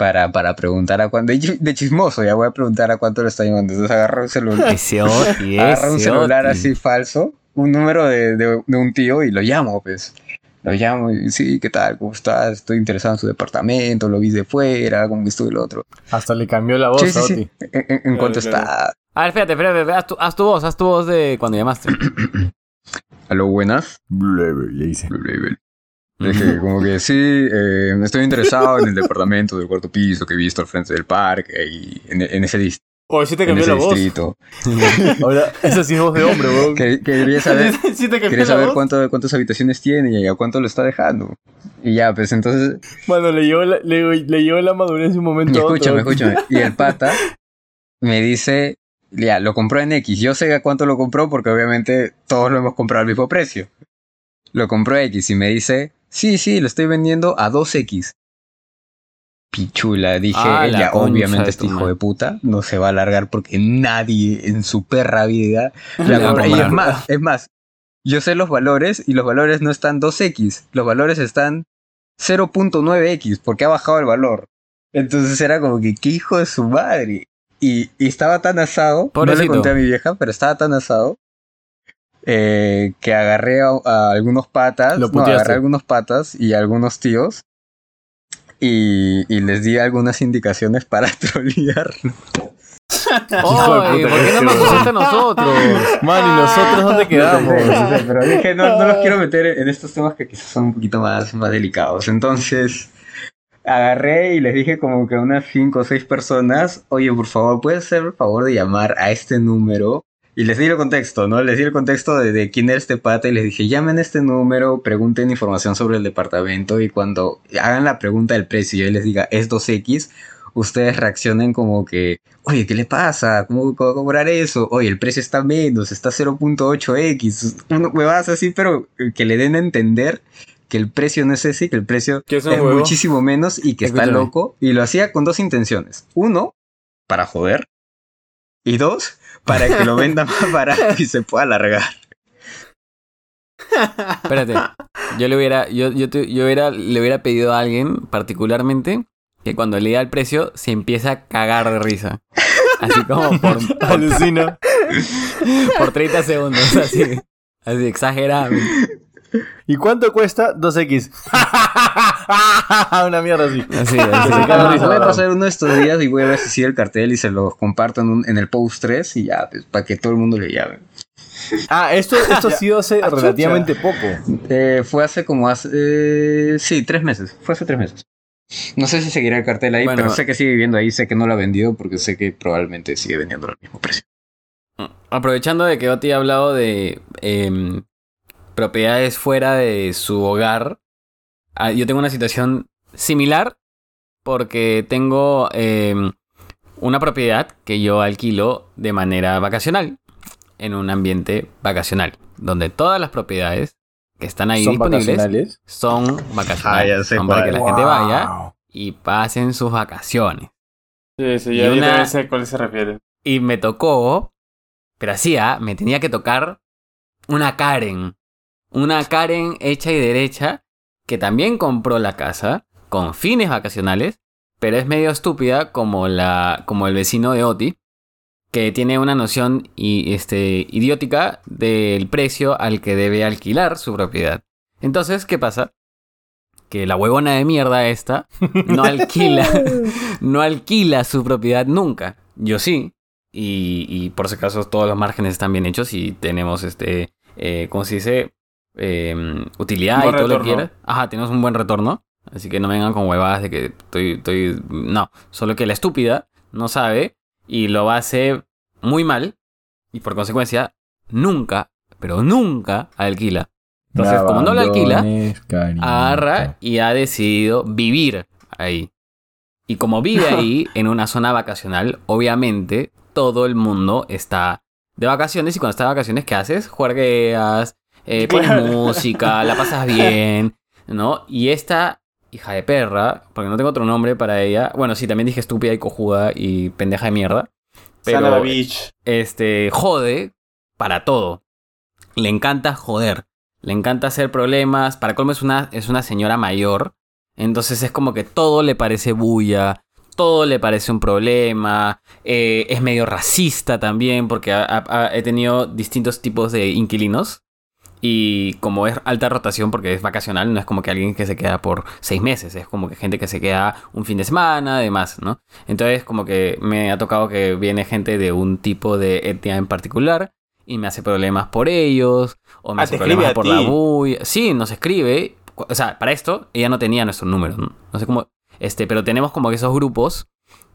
para, para preguntar a cuánto, de chi- de chismoso, ya voy a preguntar a cuánto le está llamando. Entonces agarra un celular, agarra un celular así falso, un número de, de- de un tío y lo llamo, pues. Lo llamo y sí, ¿qué tal? ¿Cómo estás? Estoy interesado en su departamento, lo vi de fuera, como que esto y lo otro. Hasta le cambió la voz Sí, sí, sí. En, en- en cuanto claro. está. A ver, espérate, espérate, espérate, haz tu, haz tu voz, haz tu voz de cuando llamaste. Aló, buenas. Le dice. Dije, como que sí, eh, estoy interesado en el departamento del cuarto piso que he visto al frente del parque y en, en ese, dis- O sí te en cambió ese la voz. distrito. Ahora, esa sí es voz de hombre, weón. Que- Quería saber, sí te quería saber voz. cuánto, cuántas habitaciones tiene y a cuánto lo está dejando. Y ya, pues entonces Mano, le llevó la, le, le llevó la madurez un Y momento otro. escúchame, escúchame. Y el pata me dice, ya, lo compró en X. Yo sé a cuánto lo compró porque obviamente todos lo hemos comprado al mismo precio. Lo compró X y me dice, sí, sí, lo estoy vendiendo a 2X. Pichula, dije, Ah, la ya, concha obviamente este hijo de puta no se va a alargar porque nadie en su perra vida la compra. Y es más, es más, yo sé los valores y los valores no están 2X, los valores están 0.9X porque ha bajado el valor. Entonces era como que, qué hijo de su madre. Y, y estaba tan asado, no le Pobrecito. conté a mi vieja, pero estaba tan asado eh, que agarré a, a algunos patas, Lo no, agarré a algunos patas y a algunos tíos y, y les di algunas indicaciones para trolear. ¡Ay! ¿Por qué no nos usaste a nosotros? Man, ¿y nosotros dónde quedamos? pero dije, no, no los quiero meter en estos temas que quizás son un poquito más, más delicados. Entonces, agarré y les dije como que a unas cinco o seis personas, oye, por favor, ¿puedes hacer el favor de llamar a este número? Y les di el contexto, ¿no? Les di el contexto de, de quién era este pata y les dije, llamen a este número, pregunten información sobre el departamento y cuando hagan la pregunta del precio y yo les diga, es 2X, ustedes reaccionen como que, oye, ¿qué le pasa? ¿Cómo puedo cobrar eso? Oye, el precio está menos, está 0.8X. Una huevadas así, pero que le den a entender que el precio no es ese, que el precio es huevo. muchísimo menos y que está loco. Y lo hacía con dos intenciones. Uno, para joder. Y dos, para que lo venda más barato y se pueda alargar. Espérate. Yo le hubiera, yo, yo, te- yo hubiera, le hubiera pedido a alguien particularmente que cuando lea el precio se empiece a cagar de risa. Así como por, por, Alucina. por 30 segundos, así. Así exageradamente. ¿Y cuánto cuesta 2X? Una mierda así. Así, así. voy a pasar uno de estos días y voy a ver si sigue el cartel y se los comparto en, un- en el post 3 y ya, pues, para que todo el mundo le llame. Ah, esto, esto ha sido hace Ah, relativamente poco. Eh, fue hace como hace... eh, sí, tres meses. Fue hace tres meses. No sé si seguirá el cartel ahí, Bueno. pero sé que sigue viviendo ahí, sé que no lo ha vendido porque sé que probablemente sigue vendiendo al mismo precio. Aprovechando de que Oti ha hablado de em, propiedades fuera de su hogar, ah, yo tengo una situación similar porque tengo em, una propiedad que yo alquilo de manera vacacional en un ambiente vacacional, donde todas las propiedades que están ahí Son disponibles vacacionales. son vacacionales. Ah, ya sé son para que la gente vaya y pasen sus vacaciones. Sí, sí, yo una- también sé a cuál se refiere. Y me tocó, pero ¿ah? me tenía que tocar una Karen. Una Karen hecha y derecha que también compró la casa con fines vacacionales, pero es medio estúpida como, la, como el vecino de Oti, que tiene una noción y, este, idiótica del precio al que debe alquilar su propiedad. Entonces, ¿qué pasa? Que la huevona de mierda esta no alquila, no alquila su propiedad nunca. Yo sí. Y, y por si acaso todos los márgenes están bien hechos y tenemos este, eh, ¿cómo se dice? Eh, utilidad y todo lo que quieras. Ajá, tenemos un buen retorno. Así que no vengan con huevadas de que estoy, estoy... No, solo que la estúpida no sabe y lo hace muy mal y por consecuencia nunca, pero nunca alquila. Entonces, como no lo alquila, cariño. agarra y ha decidido vivir ahí. Y como vive ahí, en una zona vacacional, obviamente todo el mundo está de vacaciones. Y cuando está de vacaciones, ¿qué haces? Juegueas, eh, pones Claro. música, la pasas bien, ¿no? Y esta hija de perra, porque no tengo otro nombre para ella. Bueno, sí, también dije estúpida y cojuda y pendeja de mierda. Pero, bitch. este, jode para todo. Le encanta joder. Le encanta hacer problemas. Para colmo es una, es una señora mayor. Entonces es como que todo le parece bulla. Todo le parece un problema. eh, es medio racista también porque ha- ha- ha- he tenido distintos tipos de inquilinos. Y como es alta rotación porque es vacacional, no es como que alguien que se queda por seis meses, es como que gente que se queda un fin de semana, además, ¿no? Entonces como que me ha tocado que viene gente de un tipo de etnia en particular y me hace problemas por ellos, o me Ah, hace problemas por la bulla. Sí, nos escribe. O sea, para esto ella no tenía nuestros números, ¿no? No sé cómo... Este, pero tenemos como que esos grupos,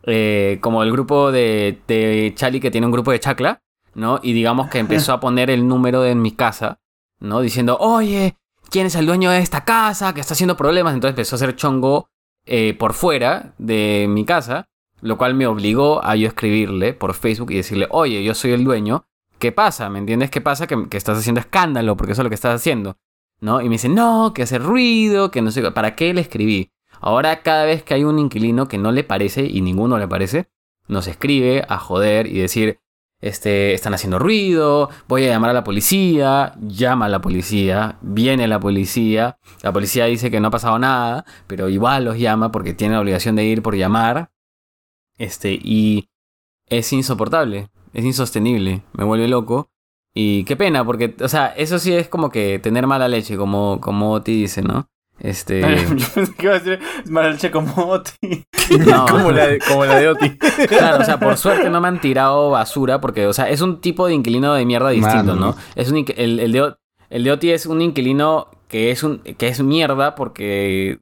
eh, como el grupo de, de Chali que tiene un grupo de chacla, ¿no? Y digamos que empezó a poner el número de mi casa, ¿no? Diciendo, oye, ¿quién es el dueño de esta casa? Que está haciendo problemas. Entonces empezó a hacer chongo eh, por fuera de mi casa, lo cual me obligó a yo escribirle por Facebook y decirle, oye, yo soy el dueño. ¿Qué pasa? ¿Me entiendes? ¿Qué pasa? Que, que estás haciendo escándalo, porque eso es lo que estás haciendo. ¿No? Y me dice, no, que hace ruido, que no sé, qué". ¿para qué le escribí? Ahora cada vez que hay un inquilino que no le parece, y ninguno le parece, nos escribe a joder y decir, este, están haciendo ruido, voy a llamar a la policía, llama a la policía, viene la policía, la policía dice que no ha pasado nada, pero igual los llama porque tiene la obligación de ir por llamar, este, y es insoportable, es insostenible, me vuelve loco. Y qué pena, porque, o sea, eso sí es como que tener mala leche, como, como te dice, ¿no? Este. Yo pensé que iba a decir es mala leche como Oti. no. como, la de, como la de Oti. Claro, o sea, por suerte no me han tirado basura porque, o sea, es un tipo de inquilino de mierda distinto, Mano. ¿no? Es un el, el de, el de Oti es un inquilino que es un que es mierda porque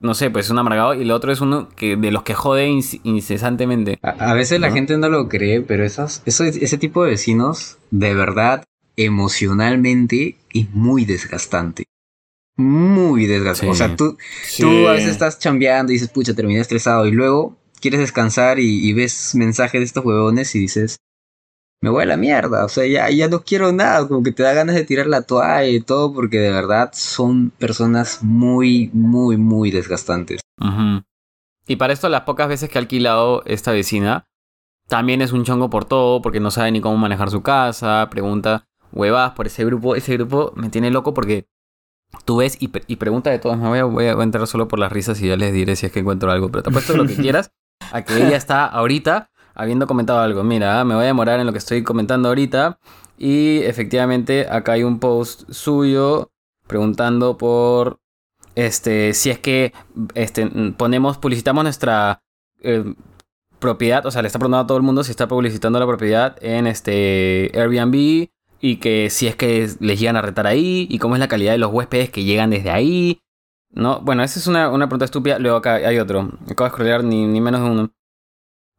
no sé, pues es un amargado y el otro es uno que de los que jode inc- incesantemente. A, a veces la gente no lo cree, pero esas, eso, ese tipo de vecinos, de verdad, emocionalmente, es muy desgastante. Muy desgastante. O sea, tú, tú a veces estás chambeando y dices, pucha, terminé estresado. Y luego quieres descansar y, y ves mensajes de estos huevones y dices, me voy a la mierda. O sea, ya, ya no quiero nada. Como que te da ganas de tirar la toalla y todo, porque de verdad son personas muy, muy, muy desgastantes. Y para esto, las pocas veces que ha alquilado esta vecina, también es un chongo por todo, porque no sabe ni cómo manejar su casa, pregunta huevas por ese grupo. Ese grupo me tiene loco porque tú ves y, pre- y pregunta de todas. Me voy a, voy a entrar solo por las risas y ya les diré si es que encuentro algo. Pero te apuesto lo que quieras a que ella está ahorita habiendo comentado algo. Mira, me voy a demorar en lo que estoy comentando ahorita. Y efectivamente, acá hay un post suyo preguntando por este si es que este ponemos publicitamos nuestra eh, propiedad, o sea, le está preguntando a todo el mundo si está publicitando la propiedad en este Airbnb y que si es que les llegan a retar ahí y cómo es la calidad de los huéspedes que llegan desde ahí. No, bueno, esa es una, una pregunta estúpida. Luego acá hay otro. Acabo de scrollear ni, ni menos de uno.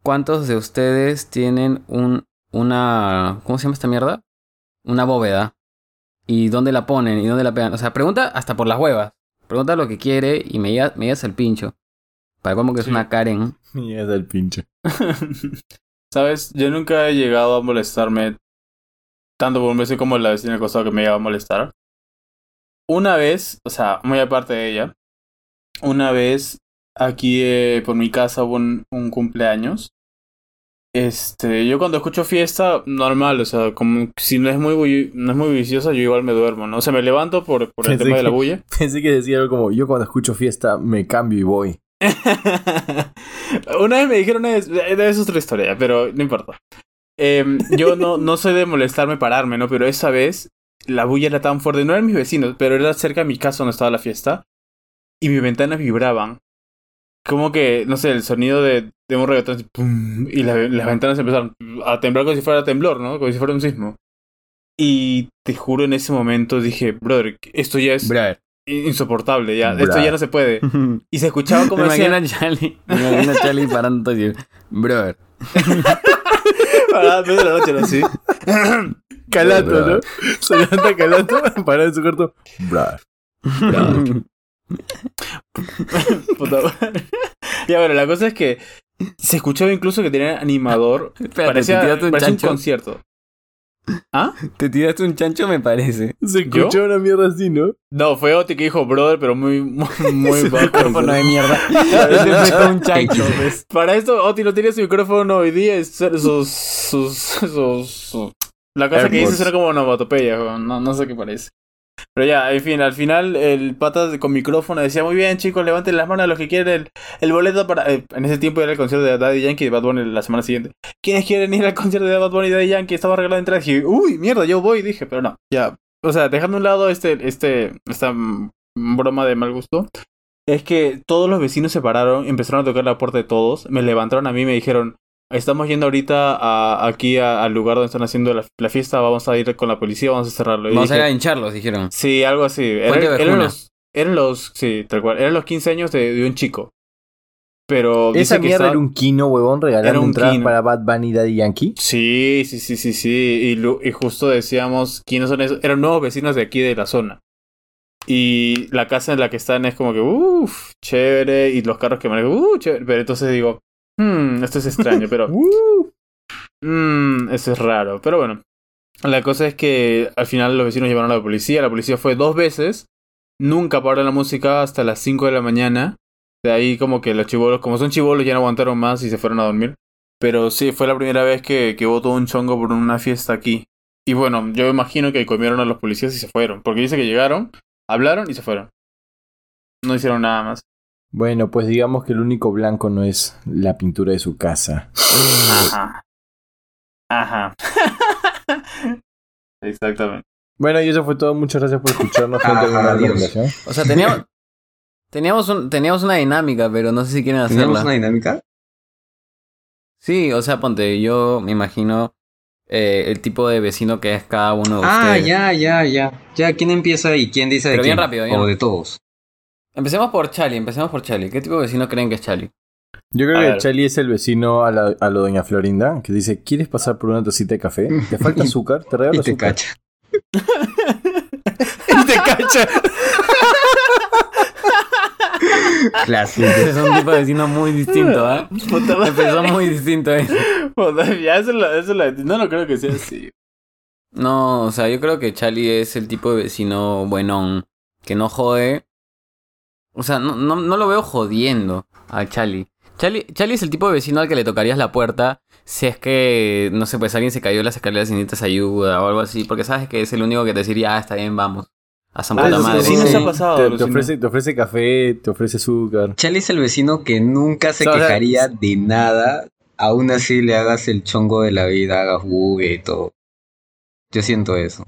¿Cuántos de ustedes tienen un una ¿cómo se llama esta mierda? Una bóveda. ¿Y dónde la ponen? ¿Y dónde la pegan? O sea, pregunta hasta por las huevas. Pregunta lo que quiere y me digas me digas el pincho. Para como que es una Karen. Mierda del pinche. Sabes, yo nunca he llegado a molestarme tanto por un vecino como la vecina costado que me llegaba a molestar. Una vez, o sea, muy aparte de ella, una vez aquí eh, por mi casa hubo un, un cumpleaños. Este, yo cuando escucho fiesta, normal, o sea, como si no es muy no es muy viciosa, yo igual me duermo, ¿no? O sea, me levanto por, por el Pensé tema de la que- bulla. Pensé que decía algo como, yo cuando escucho fiesta me cambio y voy. una vez me dijeron, una vez, es otra historia, pero no importa. Em, yo no, no soy de molestarme pararme, ¿no? Pero esa vez la bulla era tan fuerte, no eran mis vecinos, pero era cerca de mi casa donde estaba la fiesta. Y mis ventanas vibraban. Como que, no sé, el sonido de, de un reggaetón, pum, y la- las ventanas empezaron a temblar como si fuera temblor, ¿no? Como si fuera un sismo. Y te juro, en ese momento dije, brother, esto ya es Brother. insoportable, ya, esto ya no se puede. Y se escuchaba como me decía, imagino a Charlie. Me imagino a Charlie parando y brother. Para medio de la noche, ¿no? Así. Calato, ¿no? Se levanta Calato, para en su cuarto. Bruh. Puta madre. ya, bueno, la cosa es que se escuchaba incluso que tenían animador. Espérate, parecía te parecía un concierto. ¿Ah? Te tiraste un chancho, me parece. Se escuchó una mierda así, ¿no? No, fue Oti que dijo brother, pero muy, muy, muy bajo. Micrófono de mierda. Fue un chancho. pues. Para esto, Oti no tiene su micrófono hoy día. es- Sus, sus, sus, sus- La cosa que dice AirPods. suena como onomatopeya, no, no sé qué parece. Pero ya, en fin, al final el pata con micrófono decía, muy bien chicos, levanten las manos los que quieren el, boleto para... eh, en ese tiempo era el concierto de Daddy Yankee de Bad Bunny la semana siguiente. ¿Quiénes quieren ir al concierto de Bad Bunny y Daddy Yankee? Estaba regalado entrada. Y uy, mierda, yo voy, dije, pero no, ya. O sea, dejando a un lado este, este, esta broma de mal gusto, es que todos los vecinos se pararon, empezaron a tocar la puerta de todos, me levantaron a mí y me dijeron, estamos yendo ahorita a, aquí a- al lugar donde están haciendo la, la fiesta, vamos a ir con la policía, vamos a cerrarlo. Y Vamos a dije, ir a hincharlos, dijeron. Sí, algo así. Era- eran, los, eran los, sí, tal cual, eran los 15 años de, de un chico. Pero dice Esa que mierda estaba- era un kino, huevón, regalando Era un entradas kino. para Bad Bunny y Daddy Yankee. Sí, sí, sí, sí, sí. Y, justo decíamos, ¿quiénes son esos? Eran nuevos vecinos de aquí de la zona. Y la casa en la que están es como que, uff, chévere. Y los carros que manejan, uff, chévere. Pero entonces digo, hmm, esto es extraño, pero, Uh, mmm, eso es raro. Pero bueno, la cosa es que al final los vecinos llevaron a la policía. La policía fue dos veces. Nunca pararon la música hasta las 5 de la mañana. De ahí como que los chivolos, como son chivolos, ya no aguantaron más y se fueron a dormir. Pero sí, fue la primera vez que, que hubo todo un chongo por una fiesta aquí. Y bueno, yo imagino que comieron a los policías y se fueron. Porque dice que llegaron, hablaron y se fueron. No hicieron nada más. Bueno, pues digamos que el único blanco no es la pintura de su casa. Ajá. Ajá. Exactamente. Bueno, y eso fue todo. Muchas gracias por escucharnos. gente. Ah. O sea, teníamos, teníamos, un- teníamos una dinámica, pero no sé si quieren ¿Tenemos hacerla. una dinámica? Sí, o sea, ponte, yo me imagino eh, el tipo de vecino que es cada uno de Ah, ustedes. ya, ya, ya. Ya, ¿quién empieza y quién dice de Pero bien quién? rápido, bien O de todos. Empecemos por Charlie, empecemos por Charlie. ¿Qué tipo de vecino creen que es Charlie? Yo creo A que ver. Charlie es el vecino a, la, a lo Doña Florinda, que dice, ¿quieres pasar por una tacita de café? ¿Te falta azúcar? ¿Te regalo Y te cacha. y te cacha. Clásico. Es un tipo de vecino muy distinto, ¿ah? Puta madre. Empezó muy distinto, ¿eh? Puta, ya, eso la- No, no creo que sea así. No, o sea, yo creo que Charlie es el tipo de vecino buenón, que no jode. O sea, no, no, no lo veo jodiendo a Charlie. Charlie. Charlie es el tipo de vecino al que le tocarías la puerta si es que, no sé, pues alguien se cayó en las escaleras y necesitas ayuda o algo así, porque sabes que es el único que te diría, ah, está bien, vamos. A San Ah, madre. sí, nos ha pasado, Te, ofrece, te ofrece café, te ofrece azúcar. Charlie es el vecino que nunca se O sea, quejaría de nada. Aún así le hagas el chongo de la vida, hagas bugue y todo. Yo siento eso.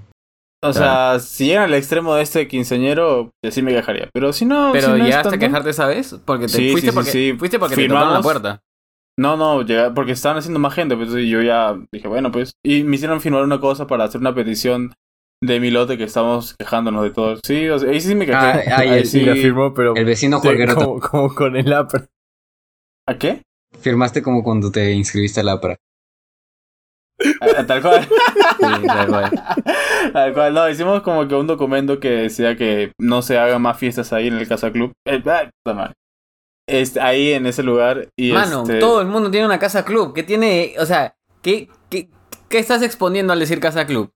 O sea, si llegan al extremo de este quinceañero, pues sí me quejaría. Pero si no. Pero si no llegaste a quejarte esa vez porque te Sí, fuiste sí, sí, porque sí. fuiste porque te tocaron la puerta. No, no, llega- porque estaban haciendo más gente. Pues y yo ya dije, bueno, pues. Y me hicieron firmar una cosa para hacer una petición de mi lote que estamos quejándonos de todo. Sí, o sea, ahí sí me quejé. Ah, ah, Ahí el- Sí, la firmó, pero El vecino Jorgero como, como con el APR. ¿A qué? firmaste como cuando te inscribiste a la APRA. A tal cual. Sí, tal cual. Tal cual, no, hicimos como que un documento que decía que no se hagan más fiestas ahí en el Casa Club. Eh, ah. Este, ahí en ese lugar. Y Mano, este, todo el mundo tiene una casa club. ¿Qué tiene? O sea, ¿qué, qué, qué estás exponiendo al decir casa club?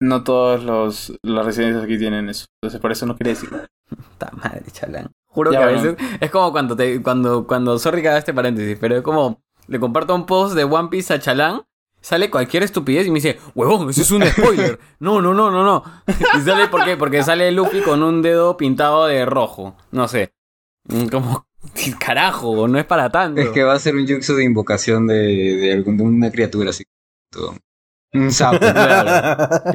No todos los las residencias aquí tienen eso. Entonces por eso no quería decir. Puta madre, chalán. Juro Ya, que a veces es como cuando te, cuando, cuando, sorry haga este paréntesis, pero es como le comparto un post de One Piece a Chalán, sale cualquier estupidez y me dice, huevón, ese es un spoiler. no, no, no, no, no. Y sale, ¿por qué? Porque sale Luffy con un dedo pintado de rojo. No sé. Mm, Como, carajo, no es para tanto. Es que va a ser un jutsu de invocación de, de, algún- de una criatura así. Todo. Un sapo. Claro.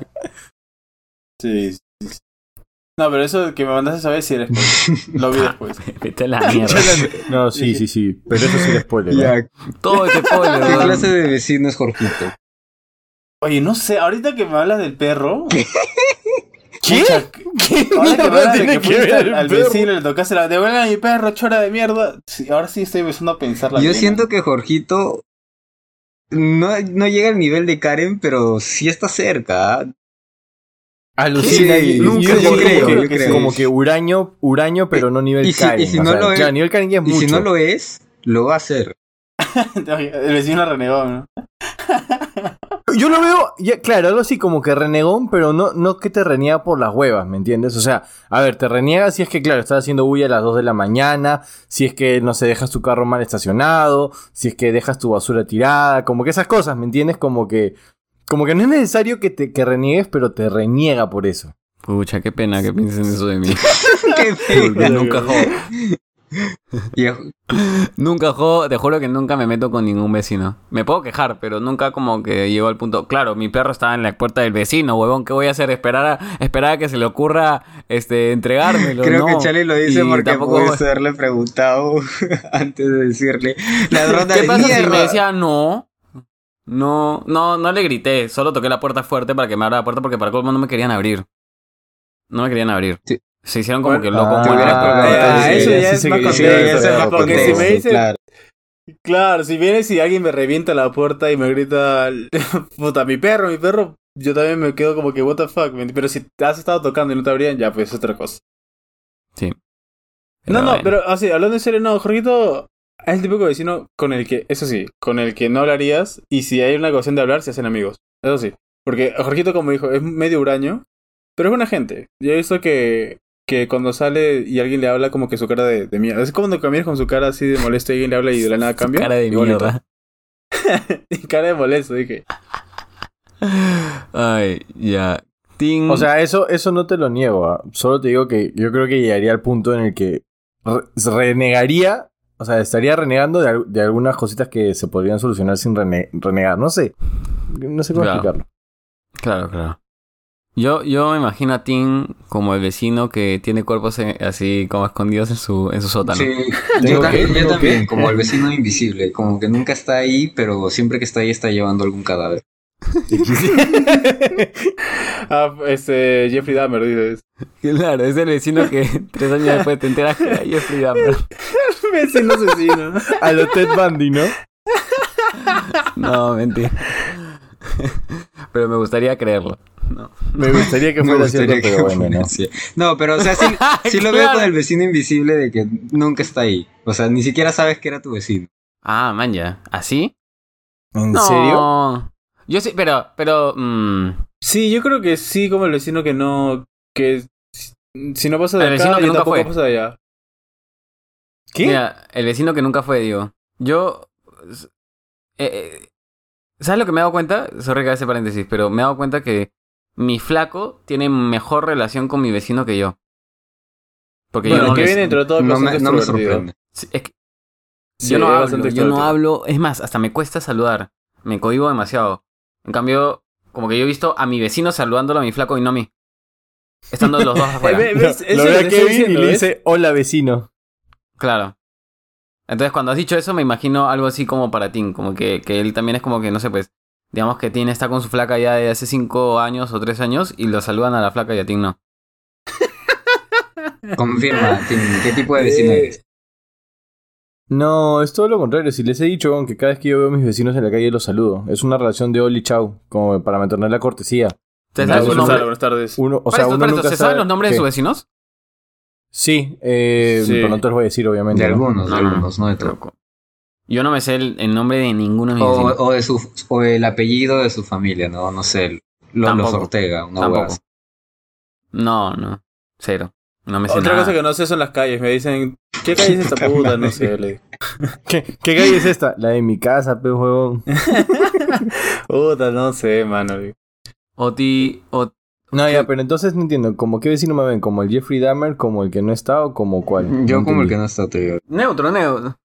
Sí. No, pero eso que me mandaste a saber si eres Lo vi después. Vete a la mierda. No, sí, sí, sí. Pero eso sí es spoiler. ¿no? Ya, Todo ese spoiler, ¿Qué clase de vecino es Jorgito? Oye, no sé, ahorita que me hablas del perro. ¿Qué? Pucha, ¿Qué Ahora que me mierda hablas de tiene que que fuiste ver al, al perro? vecino le tocaste la. Devuelvan a mi perro, chora de mierda. Sí, ahora sí estoy empezando a pensar la Yo pena. siento que Jorgito no, no llega al nivel de Karen, pero sí está cerca. Alucina. Sí, y- nunca yo como creo, que- yo creo. Como que huraño, huraño, pero no nivel Y si- Karen. y si o no sea, lo es- claro, nivel Karen ya es Y mucho. si no lo es, lo va a hacer. El vecino renegó, ¿no? yo lo veo, ya, claro, algo así como que renegón, pero no, no que te reniega por las huevas, ¿me entiendes? O sea, a ver, te reniega si es que, claro, estás haciendo bulla a las 2 de la mañana, si es que, no sé, dejas tu carro mal estacionado, si es que dejas tu basura tirada, como que esas cosas, ¿me entiendes? Como que, como que no es necesario que te que reniegues, pero te reniega por eso. Pucha, qué pena que piensen eso de mí. Qué pena. nunca jodo. Nunca jodo, te juro que nunca me meto con ningún vecino. Me puedo quejar, pero nunca como que llego al punto. Claro, mi perro estaba en la puerta del vecino, huevón. ¿Qué voy a hacer? Esperar a, esperar a que se le ocurra este, entregármelo. Creo que. Charlie lo dice Y porque tampoco- puede haberle preguntado antes de decirle ladrón ¿Qué de pasa si me decía no? No, no, no le grité. Solo toqué la puerta fuerte para que me abra la puerta porque para colmo no me querían abrir. No me querían abrir. Sí. Se hicieron como que locos. ah, Ah, eso ya sí es se más contexto, Porque si me dice, claro. claro, si viene si alguien me revienta la puerta y me grita, puta, mi perro, mi perro, yo también me quedo como que, what the fuck, ¿me- pero si te has estado tocando y no te abrían, ya, pues es otra cosa. Sí. No, no, bueno. pero así, hablando en serio, no, Jorgito es el típico vecino con el que, eso sí, con el que no hablarías y si hay una ocasión de hablar, se hacen amigos. Eso sí. Porque Jorgito, como dijo, es medio huraño, pero es buena gente. Yo he visto que, que cuando sale y alguien le habla, como que su cara de, de mierda. Es como cuando caminas con su cara así de molesto y alguien le habla y de la nada cambia. Cara de mierda. cara de molesto, dije. Ay, ya. Ting. O sea, eso, eso no te lo niego. ¿ah? Solo te digo que yo creo que llegaría al punto en el que re- renegaría, o sea, estaría renegando de, de algunas cositas que se podrían solucionar sin rene- renegar. No sé. No sé cómo Claro. explicarlo. Claro, claro. Yo, yo me imagino a Tim como el vecino que tiene cuerpos en- así como escondidos en su, en su sótano. Sí, ¿Tengo yo, también, como el vecino invisible, como que nunca está ahí, pero siempre que está ahí está llevando algún cadáver. ah, este, Jeffrey Dahmer, dices. Claro, es el vecino que tres años después te enteras que es Frida. Dahmer. Vecino asesino. A lo Ted Bundy, ¿no? No, mentira. Pero me gustaría creerlo. No. Me gustaría que fuera cierto, pero bueno, ¿no? así. No, pero o sea, sí, sí lo veo con el vecino invisible de que nunca está ahí. O sea, ni siquiera sabes que era tu vecino. Ah, man, ya. ¿Así? ¿En no. serio? Yo sí, pero, pero, mm, Sí, yo creo que sí, como el vecino que no. que si no pasa de El acá, vecino que nunca fue. pasa de allá. ¿Qué? Mira, el vecino que nunca fue, digo. Yo. eh, eh, ¿Sabes lo que me he dado cuenta? Sorry que haga ese paréntesis, pero me he dado cuenta que mi flaco tiene mejor relación con mi vecino que yo. Porque Bueno, yo no que les- viene dentro de todo No me, no me extrovertido. sorprende. Sí, es que Sí, yo no hablo, yo no hablo. Es más, hasta me cuesta saludar. Me cohibo demasiado. En cambio, como que yo he visto a mi vecino saludándolo a mi flaco y no a mí. Estando los dos afuera. Eh, a Kevin y le dice, hola vecino. Claro. Entonces, cuando has dicho eso, me imagino algo así como para Tim. Como que, que él también es como que, no sé, pues. Digamos que Tim está con su flaca ya de hace cinco años o tres años y lo saludan a la flaca y a Tim no. Confirma, Tim, ¿qué tipo de vecino Eh, eres? No, es todo lo contrario. Si les he dicho que cada vez que yo veo a mis vecinos en la calle los saludo. Es una relación de Oli Chau, como para mantener la cortesía. ¿Te sabes su bueno, nombre? Buenas tardes. Uno, o sea, esto, uno por esto, nunca ¿Se saben sabe- los nombres de sus vecinos? Sí, eh, Sí. pero no te los voy a decir, obviamente. De ¿no? algunos, de No, no. algunos, no de todos. Loco. Yo no me sé el, el nombre de ninguno de mis O, vecinos. o de su, o el apellido de su familia, no, no sé. Los. Ortega, una Tampoco. No, no. Cero. No me sé Otra nada. cosa que no sé son las calles. Me dicen, ¿qué calle es esta puta? No sé. Le... ¿Qué, ¿Qué calle es esta? La de mi casa, pe huevón. Puta, no sé, mano. le- O ti... O... No, ya, pero entonces no entiendo. ¿Como qué vecino me ven? ¿Como el Jeffrey Dahmer? ¿Como el que no está o como cuál? Yo No como el que no está, te digo. Neutro, neutro.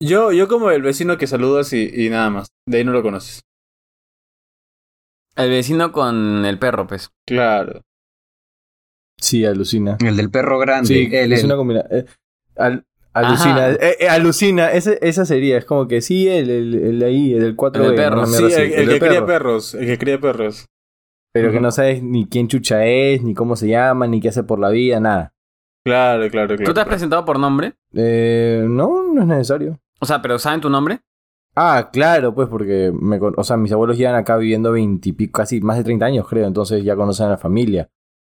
Yo, yo como el vecino que saludas y, y nada más. De ahí no lo conoces. El vecino con el perro, pues. Claro. Sí, alucina. El del perro grande. Sí, es una combinación. alucina. Ajá. Eh, eh, alucina. Ese- esa sería. Es como que sí, el, el, el ahí, el del 4 El perro. Sí, el, el que cría perros. El que cría perros. Pero que no sabes ni quién chucha es, ni cómo se llama, ni qué hace por la vida, nada. Claro, claro, claro. ¿Tú te has presentado por nombre? Eh, no, no es necesario. O sea, pero ¿saben tu nombre? Ah, claro, pues porque me, con- o sea, mis abuelos llevan acá viviendo veintipico, casi más de 30 años, creo, entonces ya conocen a la familia.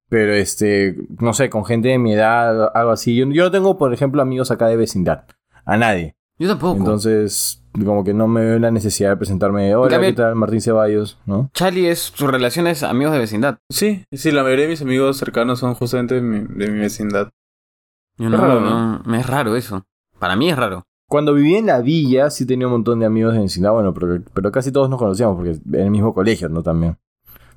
Pero este, no sé, con gente de mi edad, algo así. Yo, yo no tengo, por ejemplo, amigos acá de vecindad. A nadie. Yo tampoco. Entonces, como que no me veo la necesidad de presentarme. Hola, cambio- ¿qué tal? Martín Ceballos, ¿no? Charlie es sus relaciones amigos de vecindad. Sí, sí, la mayoría de mis amigos cercanos son justamente de mi, de mi vecindad. Yo Es no, raro, no, me es raro eso. Para mí es raro. Cuando viví en la villa, sí tenía un montón de amigos de vecindad, bueno, pero, pero casi todos nos conocíamos, porque en el mismo colegio, ¿no? También.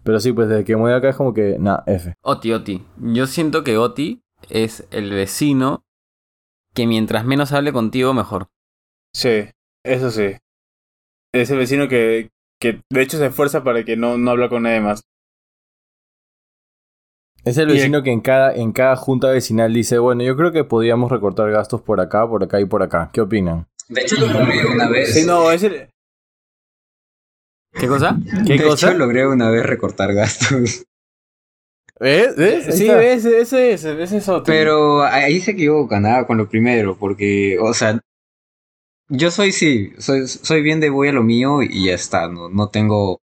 Pero sí, pues desde que me voy acá es como que, nada, F. Oti, Oti. Yo siento que Oti es el vecino que mientras menos hable contigo, mejor. Sí, eso sí. Es el vecino que, que de hecho se esfuerza para que no, no habla con nadie más. Es el vecino que en cada, en cada junta vecinal dice, bueno, yo creo que podríamos recortar gastos por acá, por acá y por acá. ¿Qué opinan? De hecho, lo logré una vez. Sí, no, es el... ¿Qué cosa? ¿Qué de cosa? hecho, logré una vez recortar gastos. ¿Ves? ¿Ves? Sí, está. ese, ese, ese, es otro. Pero ahí se equivoca, nada, con lo primero, porque, o sea, yo soy, sí, soy, soy bien de voy a lo mío y ya está, no, no tengo,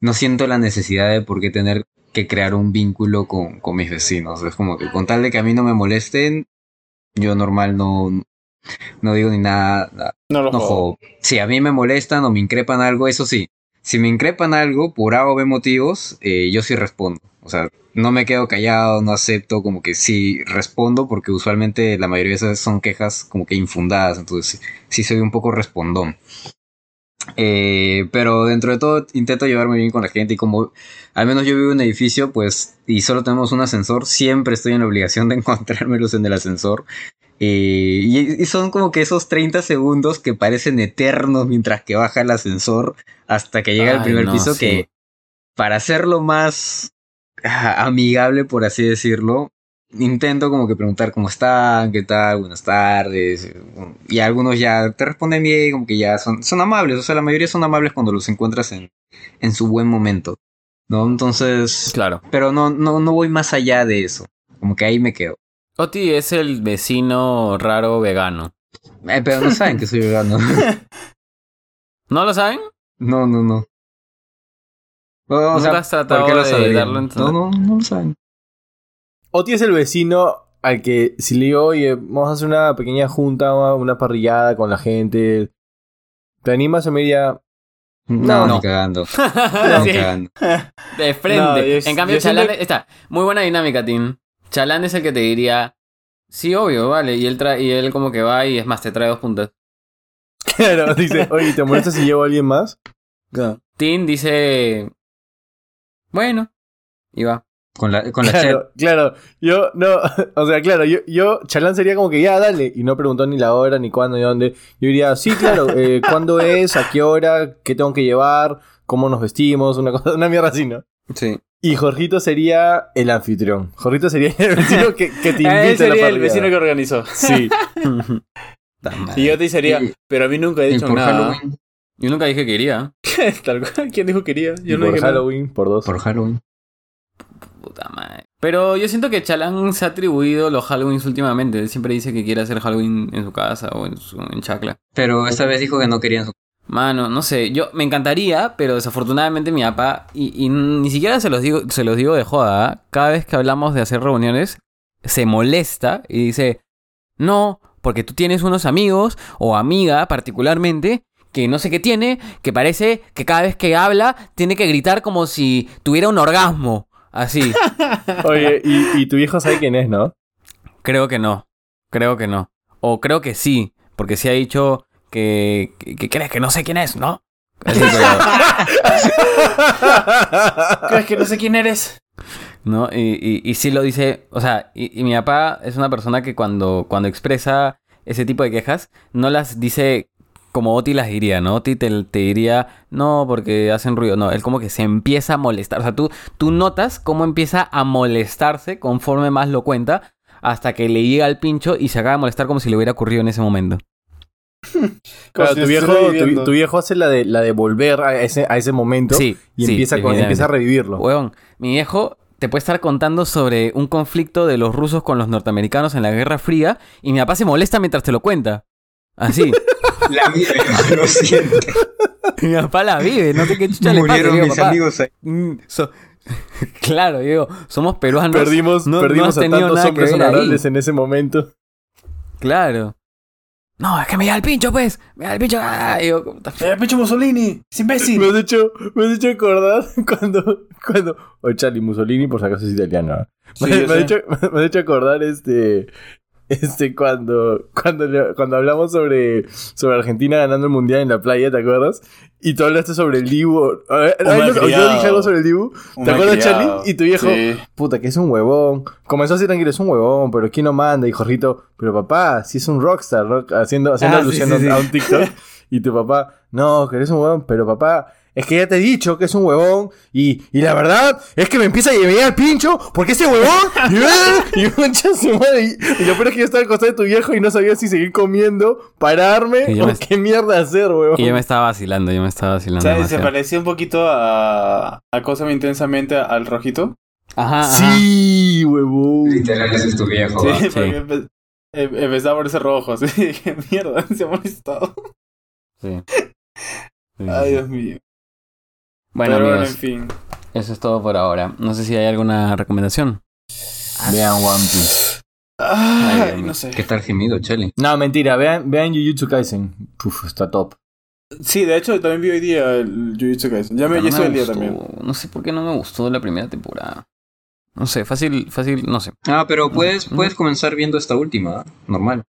no siento la necesidad de por qué tener que crear un vínculo con, con mis vecinos. Es como que con tal de que a mí no me molesten, yo normal no, no digo ni nada, no lo no jodo. jodo. Si a mí me molestan o me increpan algo, eso sí. Si me increpan algo por A o B motivos, eh, yo sí respondo. O sea, no me quedo callado, no acepto, como que sí respondo, porque usualmente la mayoría de veces son quejas como que infundadas, entonces sí, sí soy un poco respondón. Eh, pero dentro de todo intento llevarme bien con la gente y como al menos yo vivo en un edificio, pues, y solo tenemos un ascensor, siempre estoy en la obligación de encontrármelos en el ascensor. Eh, y, y son como que esos 30 segundos que parecen eternos mientras que baja el ascensor hasta que llega al Ay, primer no, piso sí. que para hacerlo más ah, amigable, por así decirlo, intento como que preguntar cómo están, qué tal, buenas tardes. Y algunos ya te responden bien, como que ya son, son amables. O sea, la mayoría son amables cuando los encuentras en, en su buen momento. ¿No? Entonces... Claro. Pero no, no, no voy más allá de eso. Como que ahí me quedo. Oti es el vecino raro vegano. Eh, pero no saben que soy vegano. ¿No lo saben? No, no, no. O, o ¿Nunca sea, has tratado ¿por qué lo de darlo a? No, no, no lo saben. Oti es el vecino al que si le digo, oye, vamos a hacer una pequeña junta, una, una parrillada con la gente. ¿Te animas? Y me diría, No, No. ni cagando. Sí, cagando. de frente. No, yo- en cambio, Chalán está. Muy buena dinámica, Tim. Chalán es el que te diría. Sí, obvio, vale. Y él, tra- y él como que va y es más, te trae dos puntas. claro, dice, oye, ¿te molesta si llevo a alguien más? Tim dice. Bueno. Y va. Con la, con la claro, yo no, o sea, claro, yo, yo, Chalán sería como que ya, dale, y no preguntó ni la hora, ni cuándo, ni dónde. Yo diría, sí, claro, eh, ¿cuándo es? ¿A qué hora? ¿Qué tengo que llevar? ¿Cómo nos vestimos? Una cosa, una mierda así, ¿no? Sí. Y Jorgito sería el anfitrión. Jorgito sería el vecino que, que te invita a él la sería el parrillada. vecino que organizó. Sí. Y yo te diría, Y- pero a mí nunca he dicho por nada. Halloween. Yo nunca dije que iría. Tal cual. ¿Quién dijo que quería? Y no por dije nada. Halloween, por dos. Por Halloween. Puta madre. Pero yo siento que Chalán se ha atribuido los Halloweens últimamente. Él siempre dice que quiere hacer Halloween en su casa o en, su, en Chacla. Pero esta vez dijo que no querían su... Mano, no sé, yo me encantaría, pero desafortunadamente mi papá, y, y ni siquiera se los digo, se los digo de joda, ¿ah? cada vez que hablamos de hacer reuniones, se molesta y dice, no, porque tú tienes unos amigos o amiga particularmente que no sé qué tiene, que parece que cada vez que habla tiene que gritar como si tuviera un orgasmo. Así. Oye, y, y tu viejo sabe quién es, ¿no? creo que no. Creo que no. O creo que sí, porque sí ha dicho que, que, que crees que no sé quién es, ¿no? Así, pero- ¿Crees que no sé quién eres? ¿no? Y, y, y sí lo dice, o sea, y, y mi papá es una persona que cuando, cuando expresa ese tipo de quejas, no las dice como Oti las diría, ¿no? Oti te, te diría, no, porque hacen ruido. No, él como que se empieza a molestar. O sea, tú, tú notas cómo empieza a molestarse conforme más lo cuenta, hasta que le llega al pincho y se acaba de molestar como si le hubiera ocurrido en ese momento. Claro, Como si tu viejo, estuviera tu, viviendo. tu viejo hace la de, la de volver a ese, a ese momento Sí, y sí, empieza, con, definitivamente. empieza a revivirlo. Weón, mi viejo te puede estar contando sobre un conflicto de los rusos con los norteamericanos en la Guerra Fría y mi papá se molesta mientras te lo cuenta. Así. La vida, lo siento. mi papá la vive, no sé qué chucha le pasa. Murieron Digo, mis "Papá, amigos ahí. mm, so- claro, digo, somos peruanos. perdimos no- no perdimos has a tenido tantos nada que hombres honorables en ese momento. Claro. No, es que me da el pincho, pues. Me da el pincho. Ah, yo, puta, ¡Eh, pinche Mussolini! ¡Es imbécil! Me has hecho, me has hecho acordar cuando, cuando, o Charlie Mussolini, por si acaso es italiano. ¿ah? Sí, me, me has hecho, me has hecho acordar este, este cuando, cuando, cuando hablamos sobre, sobre Argentina ganando el mundial en la playa, ¿te acuerdas? Y tú hablaste sobre el Dibu. A ver, no, yo dije algo sobre el Dibu. Un ¿Te acuerdas. Charlie? Y tu viejo, Sí. puta, que es un huevón. Comenzó así tranquilo, es un huevón, pero ¿quién no manda? Y Jorgito, pero papá, si es un rockstar, rock- haciendo, haciendo Ah, alusión sí, sí. a un TikTok. y tu papá, no, que eres un huevón, pero papá, es que ya te he dicho que es un huevón. Y, y la verdad es que me empieza a llevar al pincho, porque ese huevón. y y su madre. Y, y lo peor es que yo estaba al costado de tu viejo y no sabía si seguir comiendo, pararme o me- qué mierda hacer, huevón. Y yo me estaba vacilando, yo me estaba vacilando. ¿Sabes? Se demasiado. parecía un poquito a. a Cósame intensamente al rojito. Ajá, ajá. Sí, huevón. Literal, ese es tu viejo. Sí, porque empe- em- empezaba a ponerse rojo. Así dije, mierda, se ha molestado. Sí. Sí, Ay, sí. Dios mío. Bueno, Pero amigos, en fin. eso es todo por ahora. No sé si hay alguna recomendación. Vean One Piece. Ay, no sé. ¿Qué tal gemido, Chele? No, mentira, vean, vean Jujutsu Kaisen. Uf, está top. Sí, de hecho, también vi hoy día el Jujutsu Kaisen. Ya me no me el día también. No sé por qué no me gustó la primera temporada. No sé, fácil, fácil, no sé. Ah, pero puedes, puedes comenzar viendo esta última, normal.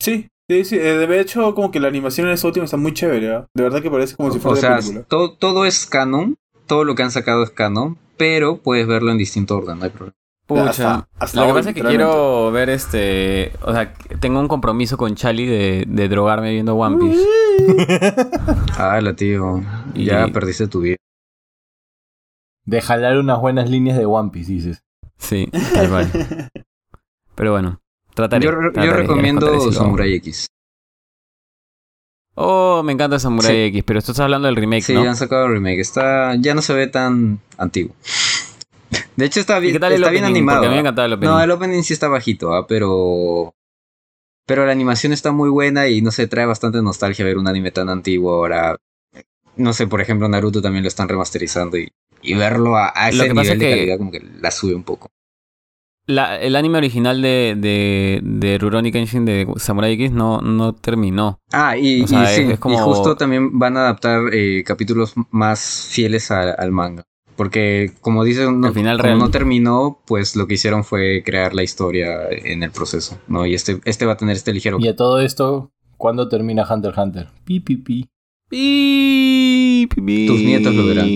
Sí, sí, sí. eh, De hecho, como que la animación en esta última está muy chévere. ¿ah? De verdad que parece como si O fuera sea, de película. todo, todo es canon, todo lo que han sacado es canon, pero puedes verlo en distinto orden, no hay problema. Pucha. Hasta- hasta lo que pasa es que quiero ver este. O sea, tengo un compromiso con Chali de, de drogarme viendo One Piece. Ah, la tío, ya Y- perdiste tu vida. De jalar unas buenas líneas de One Piece, dices. Sí, tal cual. Pero bueno, trataré. Yo, trataré, recomiendo si. Samurai X. Oh, me encanta Samurai Sí. X, pero esto está hablando del remake, Sí, ¿no? ya han sacado el remake, está, ya no se ve tan antiguo. De hecho está ¿Y bien, está bien animado. El. No, el opening sí está bajito, ¿ah? pero. Pero la animación está muy buena y no sé, trae bastante nostalgia ver un anime tan antiguo ahora. No sé, por ejemplo, Naruto también lo están remasterizando y, y verlo a, a ese nivel de es que- calidad como que la sube un poco. La- el anime original de, de, de Rurouni Kenshin de Samurai X no, no terminó. Ah, y, O sea, y es- sí, es como- y justo también van a adaptar eh, capítulos más fieles a- al manga. Porque como dicen, no, final como real. no terminó, pues lo que hicieron fue crear la historia en el proceso, ¿no? Y este, este va a tener este ligero Y a todo esto, ¿cuándo termina Hunter x Hunter? Pi, pi, pi. Pi, pi, pi. Tus nietos lo verán.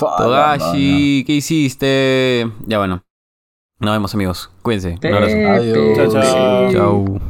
Togashi, ¿qué hiciste? Ya bueno. Nos vemos amigos. Cuídense. Un abrazo. Adiós. Chao, chao. Chao.